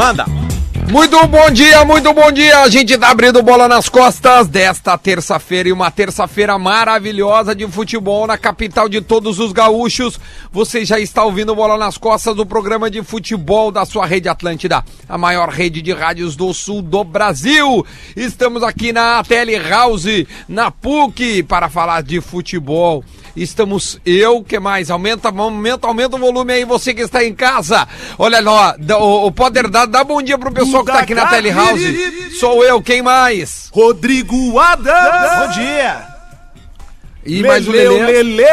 Manda! Muito bom dia, muito bom dia. A gente tá abrindo bola nas costas desta terça-feira e uma terça-feira maravilhosa de futebol na capital de todos os gaúchos. Você já está ouvindo bola nas costas do programa de futebol da sua rede Atlântida, a maior rede de rádios do sul do Brasil. Estamos aqui na Tele House, na PUC, para falar de futebol. Estamos eu, que mais? Aumenta, aumenta, aumenta o volume aí, você que está em casa. Olha lá, o, o Poder dá, dá bom dia pro pessoal que tá aqui na Telehouse. Sou eu, quem mais? Rodrigo Adams! Bom dia! E mais o Lelê, Lelê. Lelê!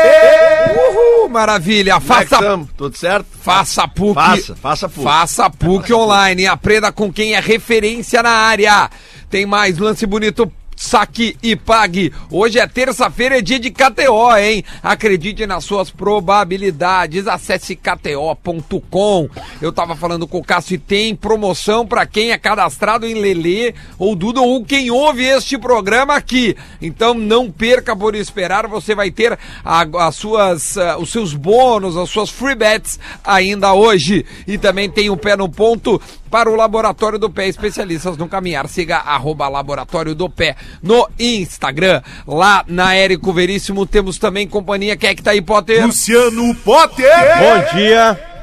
Uhul, maravilha. Como é Faça, tamo? Tudo certo? faça PUC. Faça, faça PUC. Faça a PUC online. Aprenda com quem é referência na área. Tem mais lance bonito Saque e pague. Hoje é terça-feira, é dia de KTO, hein? Acredite nas suas probabilidades. Acesse kto.com. Eu tava falando com o Cássio e tem promoção para quem é cadastrado em Lelê ou Duda ou quem ouve este programa aqui. Então não perca por esperar, você vai ter a- as suas, ah, os seus bônus, as suas free bets ainda hoje. E também tem o pé no ponto para o Laboratório do Pé, especialistas no caminhar. Siga arroba Laboratório do Pé no Instagram. Lá na Érico Veríssimo temos também companhia. Quem é que tá aí, Potter? Luciano Potter! Bom dia.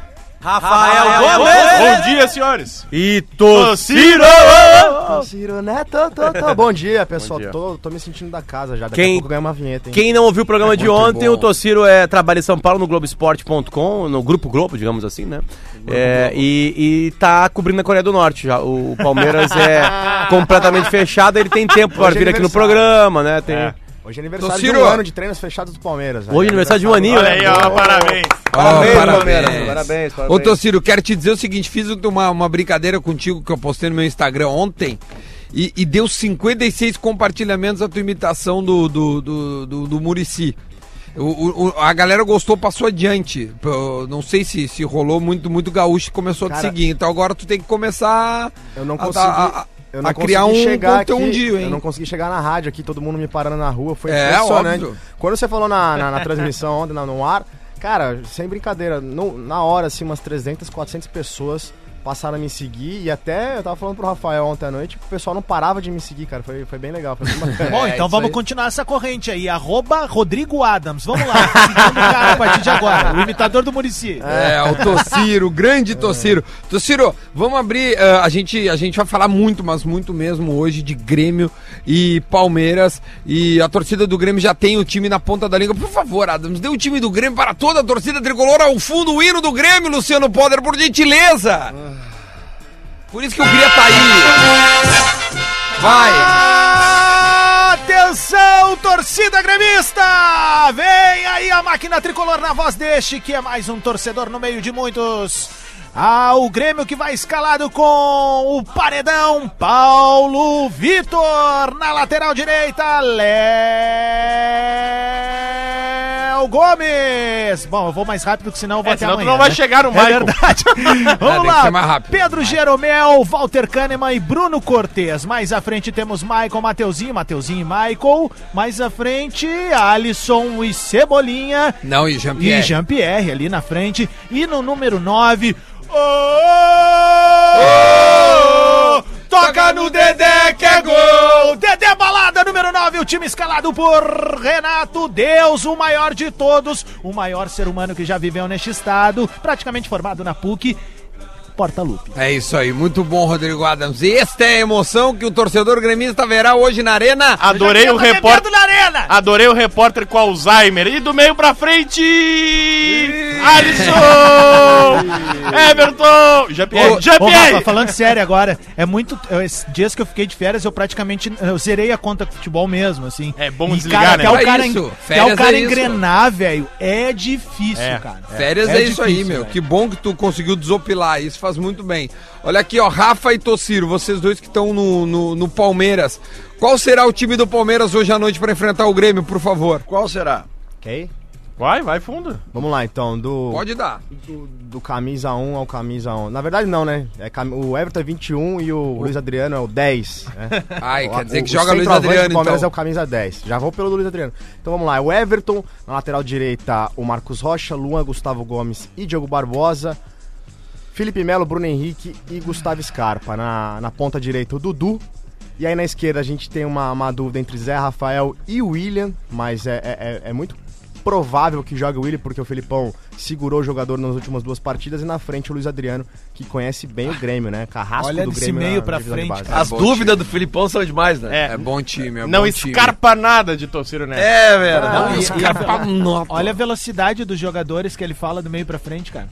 Rafael Gomes. Bom dia, senhores! E Tociro! Ciro Neto, tô, tô. Bom dia, pessoal. dia. Tô, tô me sentindo da casa já. Daqui Quem- a pouco ganha uma vinheta, hein? Quem não ouviu o programa de Muito ontem, bom. o Tociro é, trabalha em São Paulo no Globoesporte.com, no Grupo Globo, digamos assim, né? É, e, e tá cobrindo a Coreia do Norte já. O Palmeiras é completamente fechado, ele tem tempo para é vir aqui no programa, né? Tem... Hoje é aniversário de um ano de treinos fechados do Palmeiras. Hoje é aniversário de um aninho, Olha né? aí, ó, parabéns! Parabéns, Palmeiras. Parabéns, Ô, parabéns. Tociro, quero te dizer o seguinte: fiz uma, uma brincadeira contigo que eu postei no meu Instagram ontem. E, e deu 56 compartilhamentos a tua imitação do, do, do, do, do Muricy. O, o- a galera gostou, passou adiante. Eu não sei se, se rolou muito, muito gaúcho e começou a te Cara, seguir. Então agora tu tem que começar Eu não a- consegui. a- a- eu não a criar um consegui chegar conteúdo, aqui, hein? Eu não consegui chegar na rádio aqui, todo mundo me parando na rua. Foi É, impressionante. óbvio. Quando você falou na, na, na transmissão ontem, no ar, cara, sem brincadeira, no- na hora, assim, umas 300, 400 pessoas passaram a me seguir. E até eu tava falando pro Rafael ontem à noite que o pessoal não parava de me seguir, cara. Foi, foi bem legal. Foi bem bacana. Bom, É, então vamos aí. continuar essa corrente aí. Arroba Rodrigo Adams. Vamos lá. Seguindo o cara a partir de agora. O imitador do Murici. É, o Tociro, grande Tociro. Tociro, vamos abrir. eh, a, gente, a gente vai falar muito, mas muito mesmo hoje de Grêmio e Palmeiras. E a torcida do Grêmio já tem o time na ponta da língua. Por favor, Adams, dê o time do Grêmio para toda a torcida tricolor ao fundo, o hino do Grêmio, Luciano Poder, por gentileza. Por isso que eu queria estar aí. Vai. Atenção, torcida gremista! Vem aí a máquina tricolor na voz deste, que é mais um torcedor no meio de muitos. Ah, o Grêmio que vai escalado com o paredão Paulo Vitor na lateral direita, Léo Gomes. Bom, eu vou mais rápido que senão eu vou É, até senão amanhã, não vai né? chegar no É Michael. verdade. tem Vamos que lá. Pedro Jeromel, Walter Kahneman e Bruno Cortes. Mais à frente temos Michael, Mateuzinho, Mateuzinho e Michael. Mais à frente, Alisson e Cebolinha. Não, e E Jean-Pierre. Jean-Pierre ali na frente. E no número 9. Toca no Dedé que é gol! Dedé Balada, número 9, o time escalado por Renato Deus, o maior de todos, o maior ser humano que já viveu neste estado, praticamente formado na PUC, Porta Lupe. É isso aí, muito bom, Rodrigo Adams. E esta é a emoção que o torcedor gremista verá hoje na Arena. Adorei o repórter. na arena! Adorei o repórter com Alzheimer. E do meio pra frente. Alisson! Everton! Jean-Pierre! Falando sério agora, é muito. eu- Esses dias que eu fiquei de férias, eu praticamente eu zerei a conta de futebol mesmo, assim. É bom E, desligar, cara, né? Até o Pra cara, isso, até o cara é isso. engrenar, velho, é difícil, É. cara. Férias é, isso aí, difícil, meu. velho. Que bom que tu conseguiu desopilar. Isso faz muito bem. Olha aqui, ó. Rafa e Tociro, vocês dois que estão no, no, no Palmeiras. Qual será o time do Palmeiras hoje à noite para enfrentar o Grêmio, por favor? Qual será? Ok? Vai, vai fundo. Vamos lá, então. Do, Pode dar. do, do camisa 1 ao camisa 1. Na verdade, não, né? É, cam- o Everton é 21 e o Luiz Adriano é o 10. Né? Ai, quer dizer O- que o joga Luiz Adriano, do Palmeiras então. é o camisa 10. Já vou pelo Luiz Adriano. Então vamos lá. É o Everton, na lateral direita, o Marcos Rocha, Luan, Gustavo Gomes e Diogo Barbosa. Felipe Melo, Bruno Henrique e Gustavo Scarpa. Na, na ponta direita, o Dudu. E aí na esquerda a gente tem uma, uma dúvida entre Zé Rafael e William, mas é, é, é- é muito provável que jogue o William, porque o Felipão segurou o jogador nas últimas duas partidas. E na frente o Luiz Adriano, que conhece bem o Grêmio, né? Carrasco Olha do Grêmio. meio pra frente, base. cara. As dúvidas do Filipão são demais, né? É bom time, é Não bom time. escarpa nada de torcida, né? É, velho. Não, Não, e- Escarpa nota. Olha a velocidade dos jogadores que ele fala do meio pra frente, cara.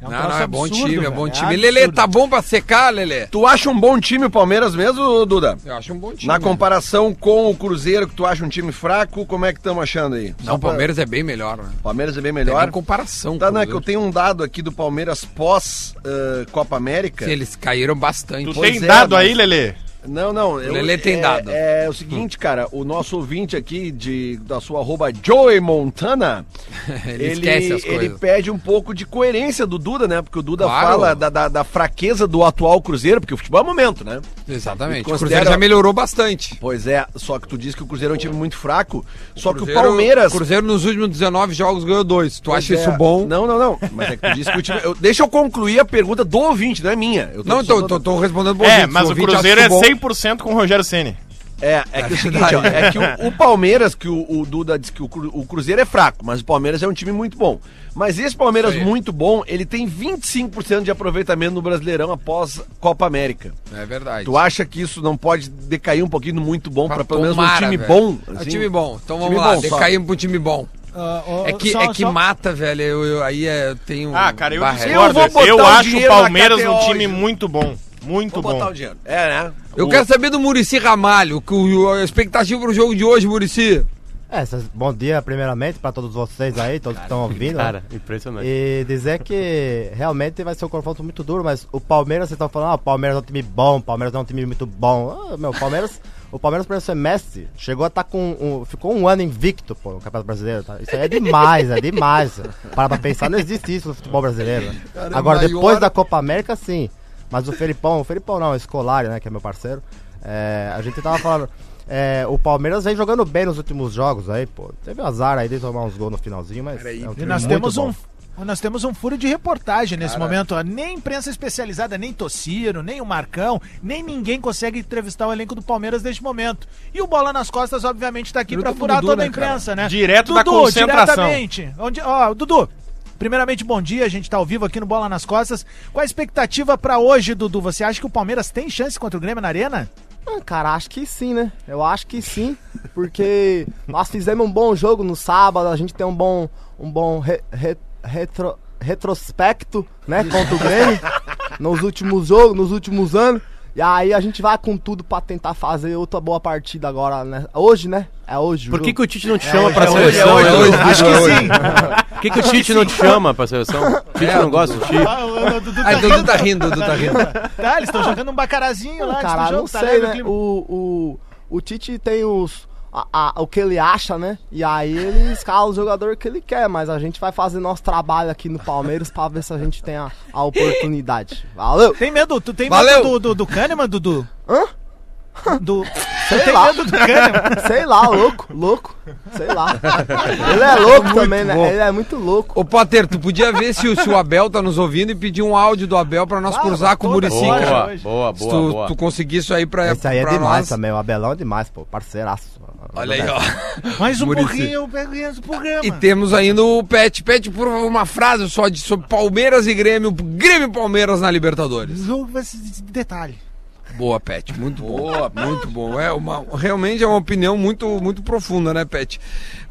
É um Não, não, é bom absurdo, time, é velho. bom time. absurdo. Lelê, tá bom pra secar, Lelê? Tu acha um bom time o Palmeiras mesmo, Duda? Eu acho um bom time. Na comparação com o Cruzeiro, que tu acha um time fraco, como é que estamos achando aí? Não, o Palmeiras é bem melhor, né? Palmeiras é bem Tem melhor. nem comparação. Tá, com né, que eu tenho um dado aqui do Palmeiras pós eh, Copa América. Se Eles caíram bastante. Tu Pois tem é, dado mas- aí, Lelê? Não, não. eu- Lelê tem é, dado. É, o seguinte, cara, o nosso ouvinte aqui de, da sua arroba Joey Montana, Ele ele, esquece as ele coisas. pede um pouco de coerência do Duda, né? Porque o Duda Claro. fala da, da, da fraqueza do atual Cruzeiro, porque o futebol é momento, né? Exatamente. E O Cruzeiro considera- já melhorou bastante. Pois é, só que tu disse que o Cruzeiro é um time muito fraco, só que o Cruzeiro- Palmeiras... O Cruzeiro nos últimos 19 jogos ganhou dois. Tu Pois acha é. isso bom? Não, não, não. Mas é que tu disse que o time... eu- deixa eu concluir a pergunta do ouvinte, não é minha. Eu tô- Não, então, só tô, tô respondendo pro É, ouvinte. mas Se o ouvinte Cruzeiro é bom- 100% com o Rogério Ceni. É, é que é o seguinte, ó, é que o, o Palmeiras, que o, o Duda disse que o, o Cruzeiro é fraco, mas o Palmeiras é um time muito bom. Mas esse Palmeiras muito bom, ele tem 25% de aproveitamento no Brasileirão após Copa América. É verdade. Tu acha que isso não pode decair um pouquinho no muito bom para pelo menos um time velho. bom? É um assim? time bom. Então vamos Time lá, bom, decaímos pro time bom. Ah, ó, É que, só- é que só- mata, velho. Eu, eu- aí é, eu tenho. Ah, cara, eu. Eu vou Eu, botar o acho o Palmeiras um time muito bom. Muito Vou botar bom. o dinheiro. É, né? Eu O- quero saber do Murici Ramalho. Que o, a expectativa pro jogo de hoje, Murici. É, bom dia, primeiramente, pra todos vocês aí, todos que estão ouvindo. né? Cara, impressionante. E dizer que realmente vai ser um confronto muito duro, mas o Palmeiras, vocês estão falando, ah, o Palmeiras é um time bom, o Palmeiras é um time muito bom. Ah, meu, o Palmeiras, o Palmeiras para semestre chegou a estar com um, ficou um ano invicto, pô, no Campeonato Brasileiro, tá? Isso aí é demais, é demais. Para pra pensar, não existe isso no futebol brasileiro. né? Cara, é Agora, maior- depois da Copa América, sim. Mas o Felipão, o Felipão não, o Scolari, né, que é meu parceiro, é, a gente tava falando, é, o Palmeiras vem jogando bem nos últimos jogos aí, pô. Teve azar aí de tomar uns gols no finalzinho, mas Peraí, é um E time nós muito temos bom. um. Nós temos um furo de reportagem nesse momento. ó. Nem imprensa especializada, nem Tociro, nem o Marcão, nem ninguém consegue entrevistar o elenco do Palmeiras neste momento. E o Bola nas Costas, obviamente, está aqui para furar Dudu, toda a né, cara? imprensa, né? Direto da concentração. diretamente. Onde, ó, Dudu, primeiramente, bom dia. A gente está ao vivo aqui no Bola nas Costas. Qual a expectativa para hoje, Dudu? Você acha que o Palmeiras tem chance contra o Grêmio na Arena? Ah, cara, acho que sim, né? Eu acho que sim, porque nós fizemos um bom jogo no sábado, a gente tem um bom, um bom re- re- retro- retrospecto, né, contra o Grêmio nos últimos jogos, nos últimos anos. E aí a gente vai com tudo pra tentar fazer outra boa partida agora, né? Hoje, né? É hoje. Por que, que o Tite não te chama pra hoje, seleção? é hoje, né? é hoje. Acho que sim. Por que, que o Tite não te chama pra seleção? O Tite não gosta do Tite? Ah, o- o Dudu Aí, tá Dudu rindo. tá rindo, Dudu tá rindo. Tá, eles estão jogando um bacarazinho lá Cara, não tá sei, né? clima. O, o, o Tite tem os. a- a- o que ele acha, né? E aí ele escala o jogador que ele quer, mas a gente vai fazer nosso trabalho aqui no Palmeiras pra ver se a gente tem a, a oportunidade. Valeu! Tem medo? Tu tem Valeu. medo do, do, do Kahneman, Dudu? Hã? Do... Sei lá. medo do Kahneman? Sei lá, louco, louco. Sei lá. Ele é louco também, né? Ele é muito louco. Ô, Potter, tu podia ver se o, se o Abel tá nos ouvindo e pedir um áudio do Abel pra nós Ah, cruzar com o Murici, hora. cara. Boa, boa, Se boa, tu, boa. tu conseguir isso aí pra, Esse aí é demais nós. também, o Abelão é demais, pô. Parceiraço. Olha aí, ó. Mais um Muricy. pouquinho, eu pego esse programa. E temos ainda o Pet. Pet, por favor, uma frase só de, sobre Palmeiras e Grêmio. Grêmio e Palmeiras na O Libertadores. jogo vai ser de detalhe. Boa, Pet. Muito boa. Muito bom. É uma, realmente é uma opinião muito, muito profunda, né, Pet?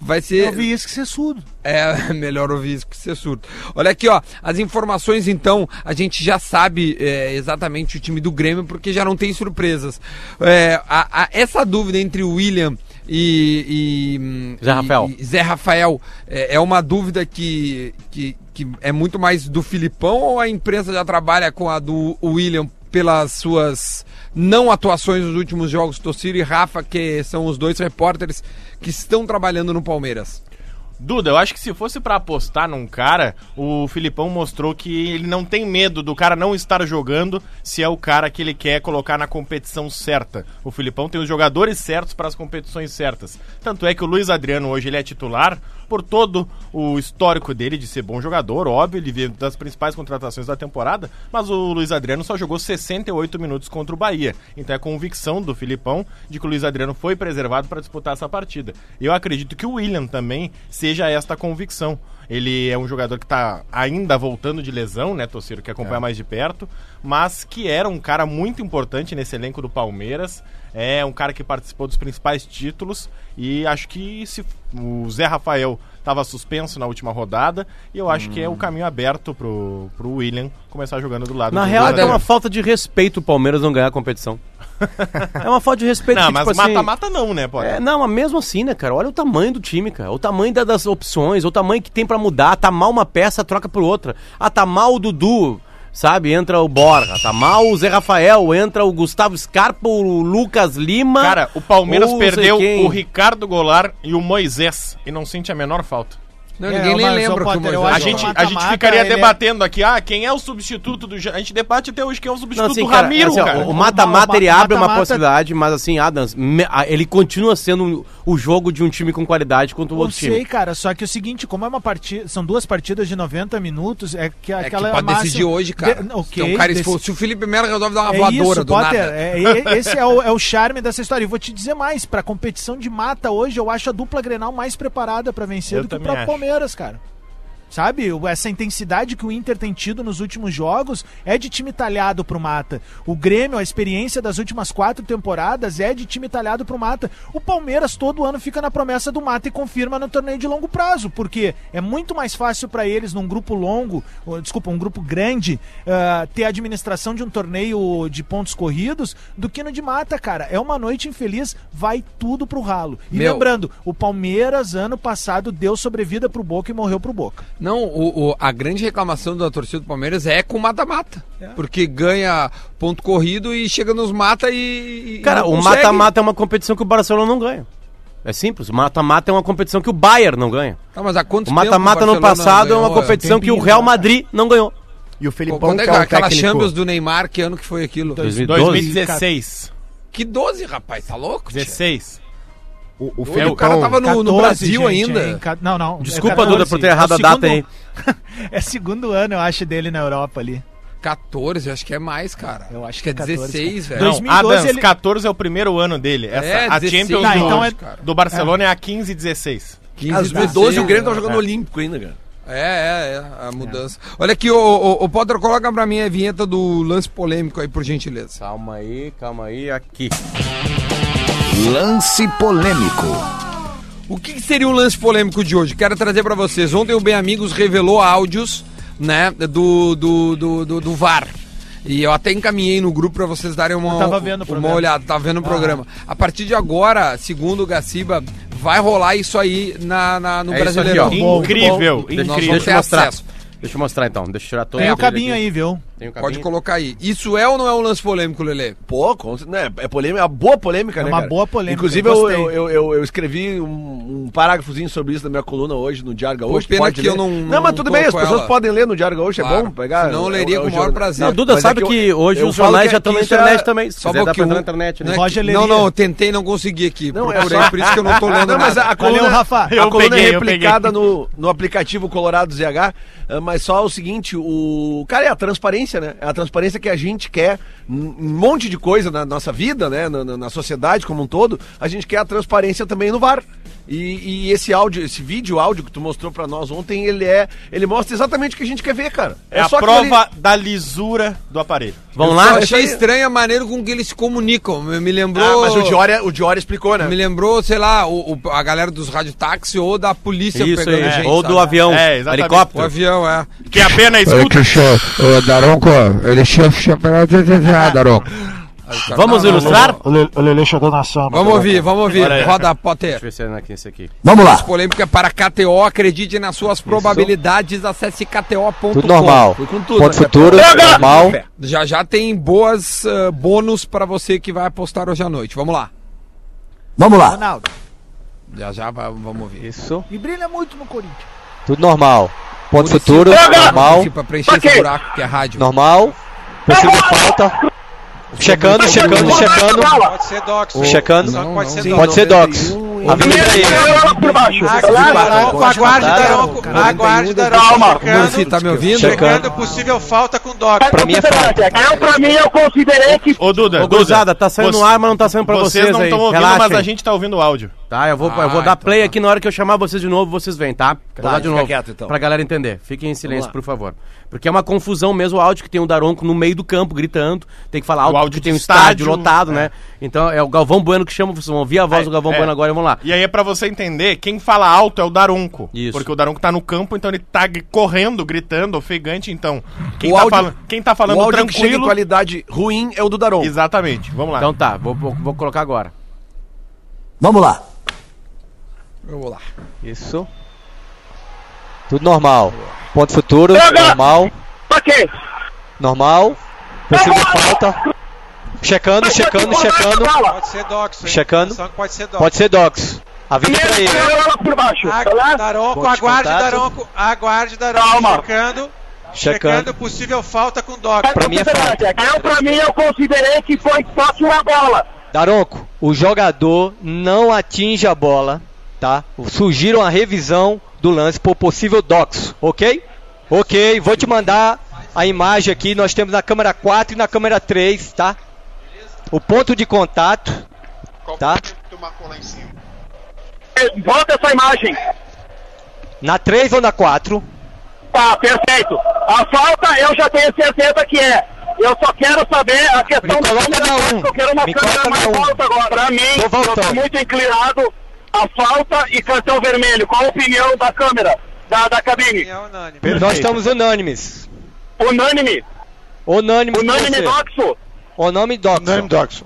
Vai ser. Eu vi isso que você é surdo. É melhor ouvir isso que ser surdo. Olha aqui, ó. As informações, então, a gente já sabe é, exatamente o time do Grêmio, porque já não tem surpresas. É, a- a- essa dúvida entre o William e. e, hum, Zé e- Rafael. e Zé Rafael é, é uma dúvida que, que, que é muito mais do Filipão ou a imprensa já trabalha com a do William pelas suas não atuações nos últimos jogos? Tociro e Rafa, que são os dois repórteres que estão trabalhando no Palmeiras. Duda, eu acho que se fosse pra apostar num cara, o Filipão mostrou que ele não tem medo do cara não estar jogando se é o cara que ele quer colocar na competição certa. O Filipão tem os jogadores certos para as competições certas. Tanto é que o Luiz Adriano hoje ele é titular por todo o histórico dele de ser bom jogador, óbvio, ele veio das principais contratações da temporada, mas o Luiz Adriano só jogou 68 minutos contra o Bahia. Então é convicção do Filipão de que o Luiz Adriano foi preservado para disputar essa partida. Eu acredito que o William também seja esta convicção. Ele é um jogador que está ainda voltando de lesão, né, Torciro, que acompanha mais de perto, mas que era um cara muito importante nesse elenco do Palmeiras. É um cara que participou dos principais títulos e acho que se o Zé Rafael estava suspenso na última rodada e eu acho que é o caminho aberto pro, pro William começar jogando do lado Na do real, é uma falta de respeito o Palmeiras não ganhar a competição. é uma falta de respeito. Não, que, mas tipo assim, mata-mata não, né, pô? É, não, mas mesmo assim, né, cara? Olha o tamanho do time, cara. O tamanho da- das opções, o tamanho que tem pra mudar. Tá mal uma peça, troca por outra. Ah, tá mal o Dudu, sabe? Entra o Borja. Tá mal o Zé Rafael, entra o Gustavo Scarpa, o Lucas Lima. Cara, o Palmeiras perdeu quem. o Ricardo Goulart e o Moisés e não sente a menor falta. Não, É, ninguém nem lembra que Potter, eu Moisés A acho que gente, a gente ficaria é- debatendo aqui, ah, quem é o substituto do... A gente debate até hoje quem é o substituto Não, assim, do cara, Ramiro, assim, cara. O mata-mata ele abre uma possibilidade, mas assim, Adams, me- a- ele continua sendo o jogo de um time com qualidade contra o Eu outro sei, time. cara, só que o seguinte, como é uma partida, são duas partidas de 90 minutos, é que É que aquela pode máxima- decidir hoje, cara. De, ok, então, cara, dec- se, o Felipe Melo resolve dar uma é voadora isso, do Potter, nada. é- é- esse é o, é o charme dessa história. E vou te dizer mais, pra competição de mata hoje, eu acho a dupla Grenal mais preparada pra vencer Eu do que próprio acho. Palmeiras, cara. Sabe, essa intensidade que o Inter tem tido nos últimos jogos é de time talhado pro mata. O Grêmio, a experiência das últimas quatro temporadas é de time talhado pro mata. O Palmeiras todo ano fica na promessa do mata e confirma no torneio de longo prazo, porque é muito mais fácil pra eles num grupo longo, ou, desculpa, um grupo grande, ah, ter a administração de um torneio de pontos corridos do que no de mata, cara. É uma noite infeliz, vai tudo pro ralo. E Meu. lembrando, o Palmeiras ano passado deu sobrevida pro Boca e morreu pro Boca. Não, o, o- a grande reclamação da torcida do Palmeiras é com o mata-mata. Porque ganha ponto corrido e chega nos mata e. e Cara, não o mata-mata é uma competição que o Barcelona não ganha. É simples, o mata-mata é uma competição que o Bayern não ganha. Tá, mas há quanto O mata-mata no passado é uma competição que o tempinho, Real né? Madrid não ganhou. E o Felipão, Quando é que é um aquela técnico... Champions do Neymar, que ano que foi aquilo? 2012. 2016. Que 12, rapaz, tá louco? tia? 16. O, o O Felipão... cara tava no, no 14, Brasil gente, ainda. é em ca- Não, não. Desculpa, é 14. Duda, por ter errado É o a data aí. segundo- é segundo ano, eu acho, dele na Europa ali. 14, acho que é mais, cara. Eu acho que é que é 14, 16, velho. Não, 2012 Adams, ele- 14 é o primeiro ano dele. Essa, É, a 16. Champions Tá, do, então é- do Barcelona é a 15 e 16. 15, Ah, 2012 o Grêmio tava 16, jogando É. Olímpico ainda, cara. É, é, é, a mudança. Olha aqui, o, o, o Potter, coloca pra mim a vinheta do lance polêmico aí, por gentileza. Calma aí, calma aí, aqui. Lance polêmico. O que, seria o lance polêmico de hoje? Quero trazer pra vocês. Ontem o Bem Amigos revelou áudios, né, do, do, do, do, do VAR. E eu até encaminhei no grupo pra vocês darem uma, uma olhada, tava vendo o programa. A partir de agora, segundo o Gaciba, vai rolar isso aí na, na- no É aqui, Brasileirão. Incrível, Deixa, incrível. deixa ter eu mostrar. acesso. Deixa eu mostrar então. Deixa eu tirar todo Tem o cabinho aqui. aí, viu? Tem o Pode colocar aí. Isso é ou não é um lance polêmico, Lelê? Pô, né, é polêmica, é uma boa polêmica, É né, uma cara? boa polêmica, Inclusive, eu eu, eu, eu, eu- eu escrevi um, um parágrafozinho sobre isso na minha coluna hoje no Diário Gaúcho. pena pode que eu ler. não- Não, não mas tudo bem, as pessoas ela. podem ler no Diário Gaúcho, é Claro. bom pegar. Senão eu é- leria é com o maior prazer. Não, Duda, Mas sabe é que que, eu- hoje eu os jornais que- já estão na é- internet também. Só dá pra na internet, né? Não, é que- não, não, eu tentei e não consegui aqui. Não, é Procurei, por isso que eu não tô lendo Não, mas nada. a, coluna, Rafa. a Eu coluna é eu replicada no, no aplicativo Colorado ZH, eh, mas só o seguinte, o cara é a transparência, né? É a transparência que a gente quer um monte de coisa na nossa vida, né? Na, na- na sociedade como um todo, a gente quer a transparência também no VAR. E, e esse áudio, esse vídeo áudio que tu mostrou pra nós ontem, ele é, ele mostra exatamente o que a gente quer ver, cara. É, a só aquilo ali. prova da lisura do aparelho. Vamos Eu lá? achei isso aí. estranha a maneira com que eles se comunicam. Me me lembrou. Ah, mas o Diori, o Diori explicou, né? Me lembrou, sei lá, o, o- a galera dos radiotáxi ou da polícia Isso pegando aí. gente. Ou sabe? do avião, É, exatamente. O helicóptero. avião, é. Que a pena Olha escuta. que show. Ô, Daronco, ele tinha chamado de Daronco. Vamos Não, não, ilustrar? O, Le, o Lelê chegou na samba. Vamos ouvir, vamos ouvir. Aí. Roda Potter. Deixa eu ver se é aqui, esse aqui. Vamos lá. Polêmica para KTO, acredite nas suas probabilidades, acesse kto.com. Tudo normal. Fui com tudo, Ponto né, futuro, normal. Já já tem boas ah, bônus para você que vai apostar hoje à noite. Vamos lá. Vamos lá. Ronaldo. Já já va- vamos ouvir. Isso. E brilha muito no Corinthians. Tudo normal. Ponto Município- futuro, normal. Pra preencher esse buraco que é rádio. Normal. Possível falta. Checando, checando, checando. Pode ser Dox. Checando. Pode ser Pode ser Dox. Avisa aí. Aguarde Daronco, aguarde Daronco, Você checando, tá me ouvindo? checando possível falta com Dox. Pra mim é falta. Eu, pra mim, eu considerei que Ô, Duda, Ô, gurizada, tá saindo você- no ar, mas não tá saindo pra vocês, Vocês não estão ouvindo, mas a gente tá ouvindo o áudio. Tá, eu vou, eu vou Ah, dar então play tá. aqui na hora que eu chamar vocês de novo, vocês vêm, tá? Vou dar de fica novo. quieto, então. Pra galera entender. Fiquem em silêncio, lá. por favor. Porque é uma confusão mesmo o áudio que tem o Daronco no meio do campo, gritando. Tem que falar alto, áudio que tem um estádio, estádio lotado, é. né? Então é o Galvão Bueno que chama, vocês vão ouvir a voz do Galvão É. Bueno agora e vamos lá. E aí é pra você entender, quem fala alto é o Daronco. Isso. Porque o Daronco tá no campo, então ele tá correndo, gritando, ofegante, então. Quem, O tá, áudio- fala- quem tá falando o áudio que chega em tranquilo. qualidade ruim é o do Daron. Exatamente. Vamos lá. Então tá, vou, vou, vou colocar agora. Vamos lá. Eu vou lá. Isso. Tudo normal. Ponto futuro, normal. Pra quê? Normal. Possível falta. Checando, checando, checando. Pode ser Dox. hein? Checando. Pode ser Dox. Pode ser Dox. Avisa pra ele. Tá? Daronco, aguarde contato. Daronco, aguarde Daronco, Calma. checando, checando Checando. possível falta com Dox. Pra mim é falta. Eu, pra mim, eu considerei que foi só uma bola. Daronco, o jogador não atinge a bola, tá? Surgiram a revisão do lance por possível doxo, ok? Ok, vou te mandar a imagem aqui, nós temos na câmera 4 e na câmera 3, tá? O ponto de contato, tá? Volta essa imagem. Na 3 ou na 4, Tá, perfeito. A falta eu já tenho certeza que é. Eu só quero saber a questão Me coloca câmera, na um. Eu quero uma Me câmera mais um. alta agora. Pra mim, Tô eu tô muito inclinado a falta e cartão vermelho. Qual a opinião da câmera, da, da cabine? É unânime. nós estamos unânimes. Unânime. Unânimes com Unânime você. doxo. Unânime doxo.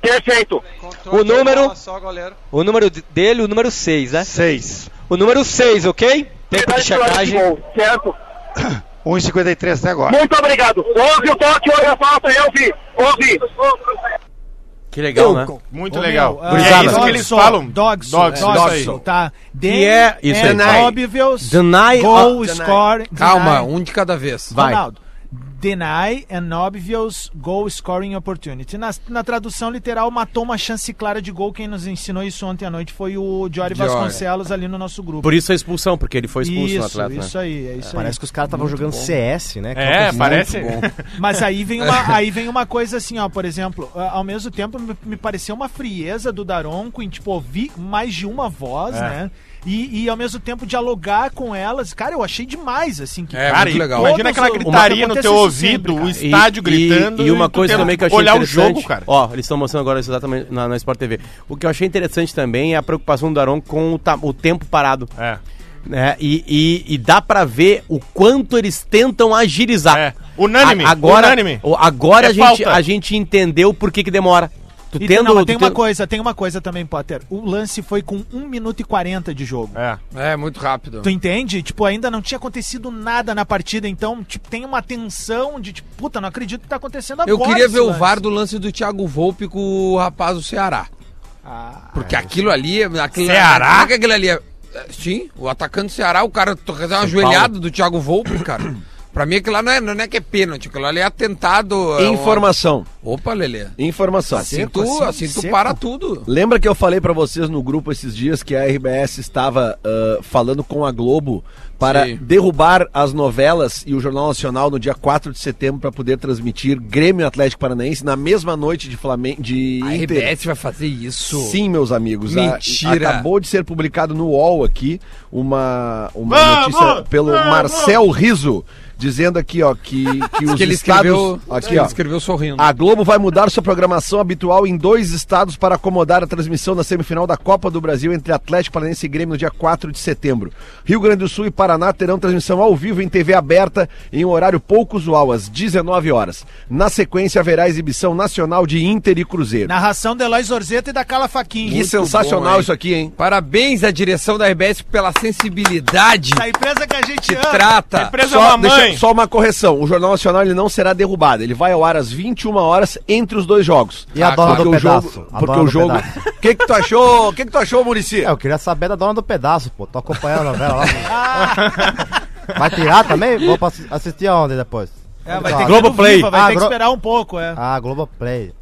Perfeito. Controle O número- Só. O número de- dele, o número 6, né? 6. O número 6, ok? Tempo de checagem. Certo? 1,53 até agora. Muito obrigado. Houve o toque, houve a falta, eu vi. Ouvi. Que legal, né? Muito Ô, legal. meu, e ah, é isso que eles falam. Dogso, Dogso, isso aí. tá? Que é- isso aí. and obvious Deny- goal ah, score. Calma, deny- um de cada vez. Vai. Ronaldo. Deny an obvious goal scoring opportunity. Na, na tradução literal, matou uma chance clara de gol. Quem nos ensinou isso ontem à noite foi o Jory. Vasconcelos ali no nosso grupo. Por isso a expulsão, porque ele foi expulso no isso, atleta. isso né? aí, é isso Parece que os caras estavam jogando CS, né? É, coisa parece. bom. aí. Mas aí vem, uma, aí vem uma coisa assim, ó, por exemplo, ao mesmo tempo me, me pareceu uma frieza do Daronco em, tipo, ouvir mais de uma voz, É. né? E, e ao mesmo tempo dialogar com elas. Cara, eu achei demais, assim. Que, É, Cara, muito e legal. imagina aquela gritaria uma- no teu ouvido, sempre, o estádio E- gritando. E, uma tu coisa também que eu achei olhar o interessante. jogo, cara. Ó, eles estão mostrando agora isso exatamente na, na Sport TV. O que eu achei interessante também é a preocupação do Daron com o, ta- o tempo parado. É. Né? E, e, e dá pra ver o quanto eles tentam agilizar. É. Unânime, A- agora, unânime. o- Agora É a, gente, falta. a gente entendeu por que, que demora. Tu E tendo, não, mas tu tem uma tendo- coisa, tem uma coisa também, Potter. O lance foi com 1 minuto e 40 de jogo. É. É, muito rápido. Tu entende? Tipo, ainda não tinha acontecido nada na partida, então, tipo, tem uma tensão de, tipo, puta, não acredito que tá acontecendo agora. Eu queria ver o lance. VAR do lance do Thiago Volpe com o rapaz do Ceará. Ah, Porque aquilo ali. Aquilo, Ceará? É que aquilo ali é? é, Sim, o atacante do Ceará, o cara toca uma joelhada do Thiago Volpe, cara. Pra mim aquilo lá não é, não é que é pênalti, aquilo ali é atentado. é, Informação. Opa, Lelê. Informação. Assim tu, assim tu para tudo. Lembra que eu falei pra vocês no grupo esses dias que a RBS estava ah, falando com a Globo para Sim. derrubar as novelas e o Jornal Nacional no dia 4 de setembro para poder transmitir Grêmio Atlético Paranaense na mesma noite de Flamengo de A Inter. RBS vai fazer isso. Sim, meus amigos. A- Mentira. acabou de ser publicado no UOL aqui uma, uma Vamos! notícia pelo Vamos! Marcel Riso, dizendo aqui, ó, que, que os que ele estados... escreveu, Aqui, ele ó. escreveu sorrindo. A Globo vai mudar sua programação habitual em dois estados para acomodar a transmissão da semifinal da Copa do Brasil entre Atlético Paranaense e Grêmio no dia 4 de setembro. Rio Grande do Sul e Paraná terão transmissão ao vivo em TV aberta em um horário pouco usual, às 19 horas. Na sequência, haverá exibição nacional de Inter e Cruzeiro. narração de Eloy Zorzeta e da Cala Faquinha. Que sensacional bom, isso aqui, hein? Parabéns à direção da RBS pela sensibilidade Da empresa que a gente que ama. trata. A empresa Só, mamãe. deixa, só uma correção. O Jornal Nacional ele não será derrubado. Ele vai ao ar às 21 horas entre os dois jogos. E a dona Porque do o pedaço? jogo, A porque o jogo. O que que tu achou? O que que tu achou, Murici? É, eu queria saber da dona do pedaço, pô. Tô acompanhando a novela lá. Vai tirar também? Vou assistir aonde depois? É, vai ter que Globo Play. Viva, vai Ah, ter que esperar um pouco, é. Ah, Globoplay. Play.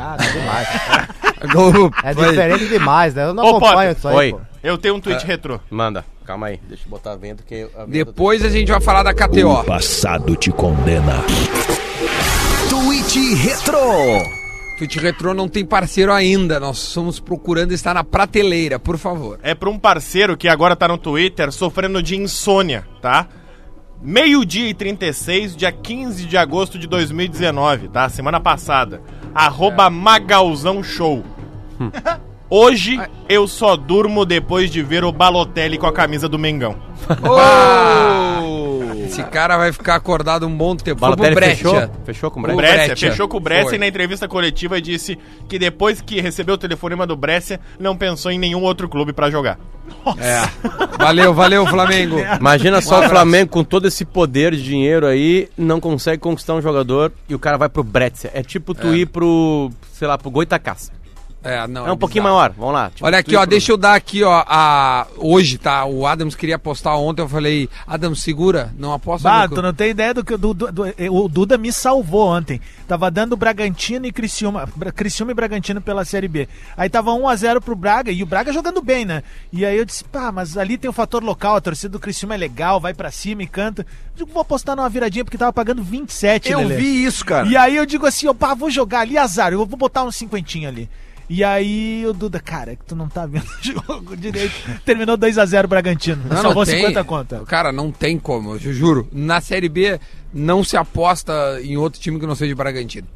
Ah, é demais. É Play. diferente demais, né? Eu não Ô, acompanho Potter. isso aí, Oi. pô. Eu tenho um tweet retrô. Manda. Calma aí. Deixa eu botar a venda que a venda Depois a gente vai falar da KTO. passado te condena. Tweet Retro. Twitch Retro não tem parceiro ainda. Nós estamos procurando estar na prateleira, por favor. É pra um parceiro que agora tá no Twitter sofrendo de insônia, tá? Meio-dia e 36, dia 15 de agosto de 2019, tá? Semana passada. Arroba Magalzão Show. Hoje eu só durmo depois de ver o Balotelli com a camisa do Mengão. Esse cara vai ficar acordado um bom tempo. Balotelli fechou? Fechou com o O Brecha? Brescia, Breccia. fechou com o Brescia Foi. e na entrevista coletiva disse que depois que recebeu o telefonema do Brescia, não pensou em nenhum outro clube pra jogar. É. Valeu, valeu, Flamengo. Imagina só o abraço. Flamengo com todo esse poder de dinheiro aí, não consegue conquistar um jogador e o cara vai pro Brescia. É tipo tu ir pro, sei lá, pro Goitacás. É, não, É um pouquinho bizarro. maior, vamos lá. Tipo, Olha aqui, ó, deixa eu dar aqui, ó, a... hoje, tá? O Adams queria apostar ontem, eu falei, Adams, segura, não aposta no- tu não tem ideia do que o Duda, do- o Duda me salvou ontem. Tava dando Bragantino e Criciúma, Criciúma e Bragantino pela Série B. Aí tava 1 a 0 pro Braga e o Braga jogando bem, né? E aí eu disse, pá, mas ali tem o fator local, a torcida do Criciúma é legal, vai pra cima e canta. Eu digo, vou apostar numa viradinha porque tava pagando 27, Eu Lelê. vi isso, cara. E aí eu digo assim, ó, pá, vou jogar ali, azar, eu vou botar uns cinquentinho ali. E aí o Duda, cara, é que tu não tá vendo o jogo direito. Terminou 2x0 Bragantino. Não, Salvou não tem. 50 conta. Cara, não tem como, eu juro. Na Série B não se aposta em outro time que não seja Bragantino.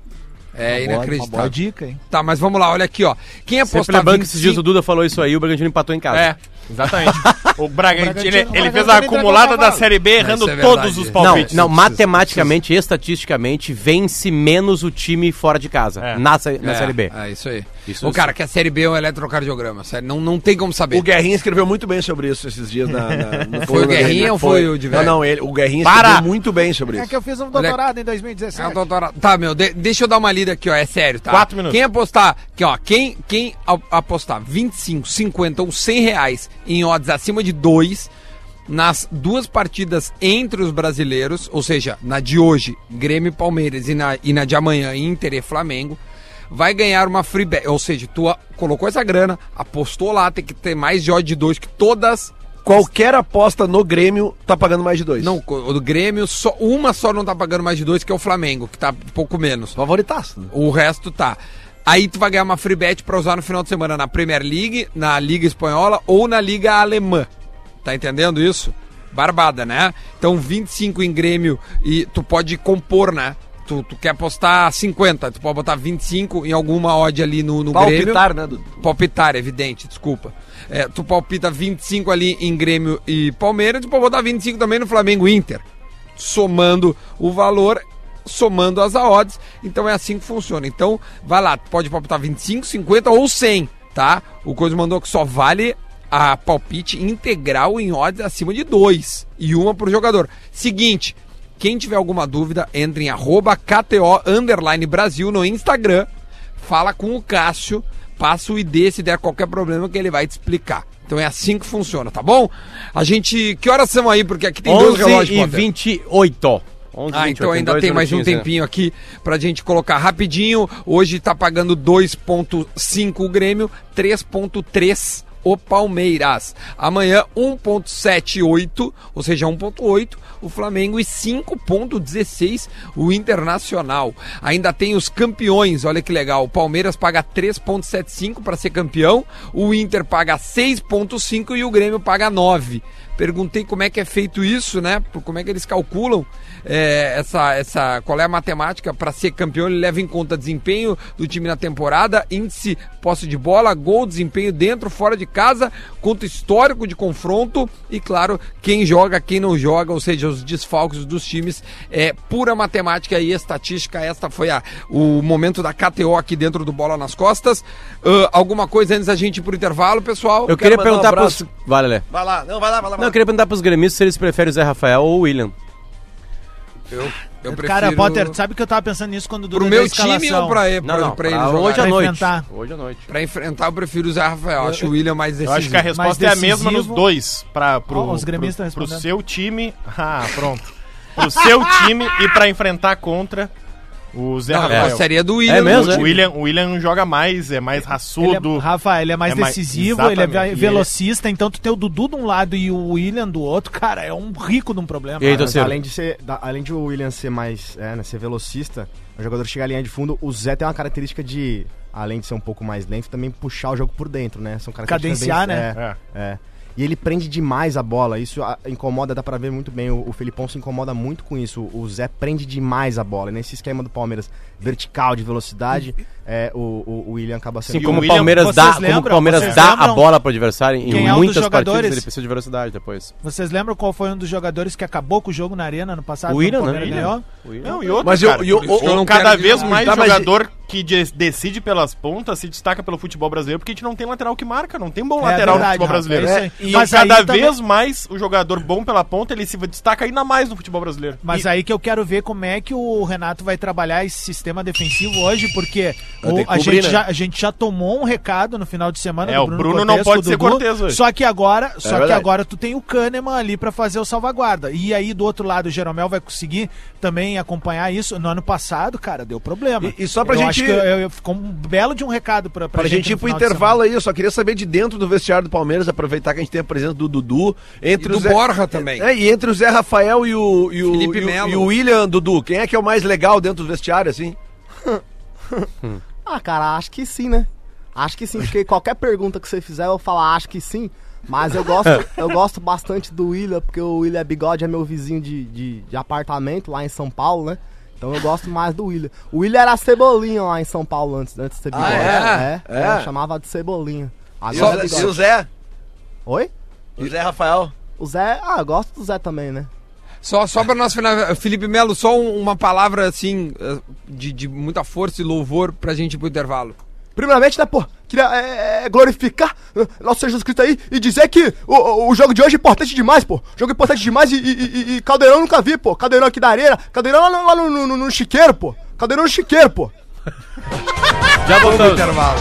É Uma inacreditável. boa dica, hein? Tá, mas vamos lá, olha aqui, ó. Quem Sempre apostar lembrando que esses dias 25 o Duda falou isso aí, o Bragantino empatou em casa. É, exatamente. o Bragantino, ele, Bragantino- ele fez a acumulada da. Série B errando Isso é todos os Não, palpites. não, matematicamente, estatisticamente, vence menos o time fora de casa. É. Na, na É, Série B. É, isso aí. Isso- o cara, que a Série B é um eletrocardiograma, sério, não, não tem como saber. O Guerrinha escreveu muito bem sobre isso esses dias na. na- no Foi o Guerrinha ou foi o de Não, não, ele, o Guerrinha Para! escreveu muito bem sobre É isso. que eu fiz um doutorado em É 2017. um doutorado. Tá, meu, de- deixa eu dar uma lida aqui, ó, é sério, tá? Quatro minutos. Quem apostar, aqui, ó, quem, quem apostar 25, 50 ou 100 reais em odds acima de 2 nas duas partidas entre os brasileiros, ou seja, na de hoje, Grêmio e Palmeiras, e na, e na de amanhã, Inter e Flamengo, vai ganhar uma free bet. Ou seja, tu colocou essa grana, apostou lá, tem que ter mais de odd de 2 que todas Qualquer aposta no Grêmio tá pagando mais de dois. não, o Grêmio, só, uma só não tá pagando mais de dois, que é o Flamengo, que tá pouco menos. Favoritaço. né? O resto tá. Aí tu vai ganhar uma free bet pra usar no final de semana na Premier League, na Liga Espanhola ou na Liga Alemã. Tá entendendo isso? Barbada, né? Então 25 em Grêmio e tu pode compor, né? Tu, tu quer apostar 50, tu pode botar 25 em alguma odd ali no, no Grêmio. Palpitar, né, Dudu? Palpitar, evidente, desculpa. É, tu palpita 25 ali em Grêmio e Palmeiras, tu pode botar 25 também no Flamengo Inter. Somando o valor, somando as odds. Então é assim que funciona. Então, vai lá, pode palpitar 25, 50 ou 100, tá? O Coisa mandou que só vale a palpite integral em odds acima de 2 e uma por jogador. Seguinte, quem tiver alguma dúvida, entre em arroba KTO underline Brasil no Instagram, fala com o Cássio, passa o ID se der qualquer problema que ele vai te explicar. Então é assim que funciona, tá bom? A gente. Que horas são aí? Porque aqui tem dois 11 relógios, e Potter. 28. 11 Ah, 28, então ainda tem mais um né? tempinho aqui pra gente colocar rapidinho. Hoje tá pagando 2.5 o Grêmio, 3.3 o Palmeiras. Amanhã 1.78, ou seja, 1.8 o Flamengo e 5.16 o Internacional. Ainda tem os campeões, olha que legal. O Palmeiras paga 3.75 para ser campeão, o Inter paga 6.5 e o Grêmio paga 9. Perguntei como é que é feito isso, né? Como é que eles calculam é, essa, essa, qual é a matemática para ser campeão? Ele leva em conta desempenho do time na temporada, índice posse de bola, gol, desempenho dentro, fora de casa, conta histórico de confronto e, claro, quem joga, quem não joga, ou seja, os desfalques dos times. É pura matemática e estatística. Esta foi a, o momento da KTO aqui dentro do Bola nas Costas. Ah, alguma coisa antes da gente ir pro intervalo, pessoal? Eu queria mandar um perguntar abraço. pros. Vale, Lé. Vai lá, não, vai lá, vai lá. Não, eu queria perguntar pros gremistas se eles preferem o Zé Rafael ou o William. Eu, eu prefiro... Cara, Potter, sabe que eu tava pensando nisso quando o Pro meu time ou pra, ele- pra, Não, não, pra ele pra jogar? hoje à Pra noite. enfrentar. Hoje à noite. Pra enfrentar, eu prefiro o Zé Rafael. Acho o William mais Eu decisivo. acho que a resposta é a mesma nos dois. Pra, pro, Ó, os gremistas pro, pro seu time. Ah, pronto. Pro seu time e pra enfrentar contra o Zé Não, Rafael. a série do William. É mesmo, O. William, o William joga mais, é mais Ele raçudo. é, Rafa, ele é mais É mais- decisivo, ele é velocista, então tu tem o Dudu de um lado e o William do outro, cara, é um rico de um problema. E aí, Cara. Mas além de ser, da- além de o William ser mais, é, né, ser velocista, o jogador chega à linha de fundo, o Zé tem uma característica de, além de ser um pouco mais lento, também puxar o jogo por dentro, né? São características Cadenciar, bem- né? É, é. E ele prende demais a bola, isso ah, incomoda, dá pra ver muito bem, o, o Felipão se incomoda muito com isso, o Zé prende demais a bola, e nesse esquema do Palmeiras vertical, de velocidade, é, o, o- o William acaba sendo... Assim E como o Palmeiras dá, como o lembram- Palmeiras vocês dá a bola pro adversário em quem é um muitas partidas, ele precisa de velocidade depois. Vocês lembram qual foi um dos jogadores que acabou com o jogo na arena no passado? O William, né? Palmeiras William. ganhou? O William. Não, e outro, Mas eu- cara, eu- o- eu não cada quero vez mais Tá, mas- jogador que de- decide pelas pontas se destaca pelo futebol brasileiro porque a gente não tem lateral que marca, não tem bom É lateral verdade, no futebol brasileiro. é. E Mas cada aí também- vez mais o jogador bom pela ponta ele se destaca ainda mais no futebol brasileiro. Mas aí que eu quero ver como é que o Renato vai trabalhar esse sistema defensivo hoje, porque o- a, gente né? já, a gente já tomou um recado no final de semana É, o Bruno não Cortez pode ser Cortez hoje. Só que agora, só que agora tu tem o Kahneman ali pra fazer o salvaguarda. E aí do outro lado o Jeromel vai conseguir também acompanhar isso. No ano passado, cara, deu problema. E- e só pra eu gente- Acho que eu, eu, ficou um belo de um recado pra, pra, Pra gente ir no pro intervalo aí, eu só queria saber de dentro do vestiário do Palmeiras, aproveitar que a gente tem a presença do Dudu. Entre E do o Zé... Borja também. É, e entre o Zé Rafael e o, e o, Felipe e o- e o William Dudu, quem é que é o mais legal dentro do vestiário, assim? Ah, cara, acho que sim, né? Acho que sim, porque qualquer pergunta que você fizer, eu vou falar acho que sim. Mas eu gosto, eu gosto bastante do William, porque o William Bigode é meu vizinho de, de, de apartamento lá em São Paulo, né? Então eu gosto mais do William. O William era cebolinha lá em São Paulo antes, antes de ser bigode. é? é, É. é, chamava de cebolinha. E Agora o, é Zé, bigode. e o Zé? Oi? E o Zé Rafael? O Zé, ah, eu gosto do Zé também, né? Só, só pra nós finalizar, Felipe Melo, só um- uma palavra assim, eh, de, de muita força e louvor pra gente ir pro intervalo. Primeiramente, né, pô, queria é, é, glorificar eh, nosso Jesus Cristo aí e dizer que o, o- jogo de hoje é importante demais, pô. Jogo importante demais e, e, e- e Caldeirão eu nunca vi, pô. Caldeirão aqui da areia, Caldeirão lá, no- lá no, no, no- no chiqueiro, pô. Caldeirão no chiqueiro, pô. Já voltamos. Intervalo.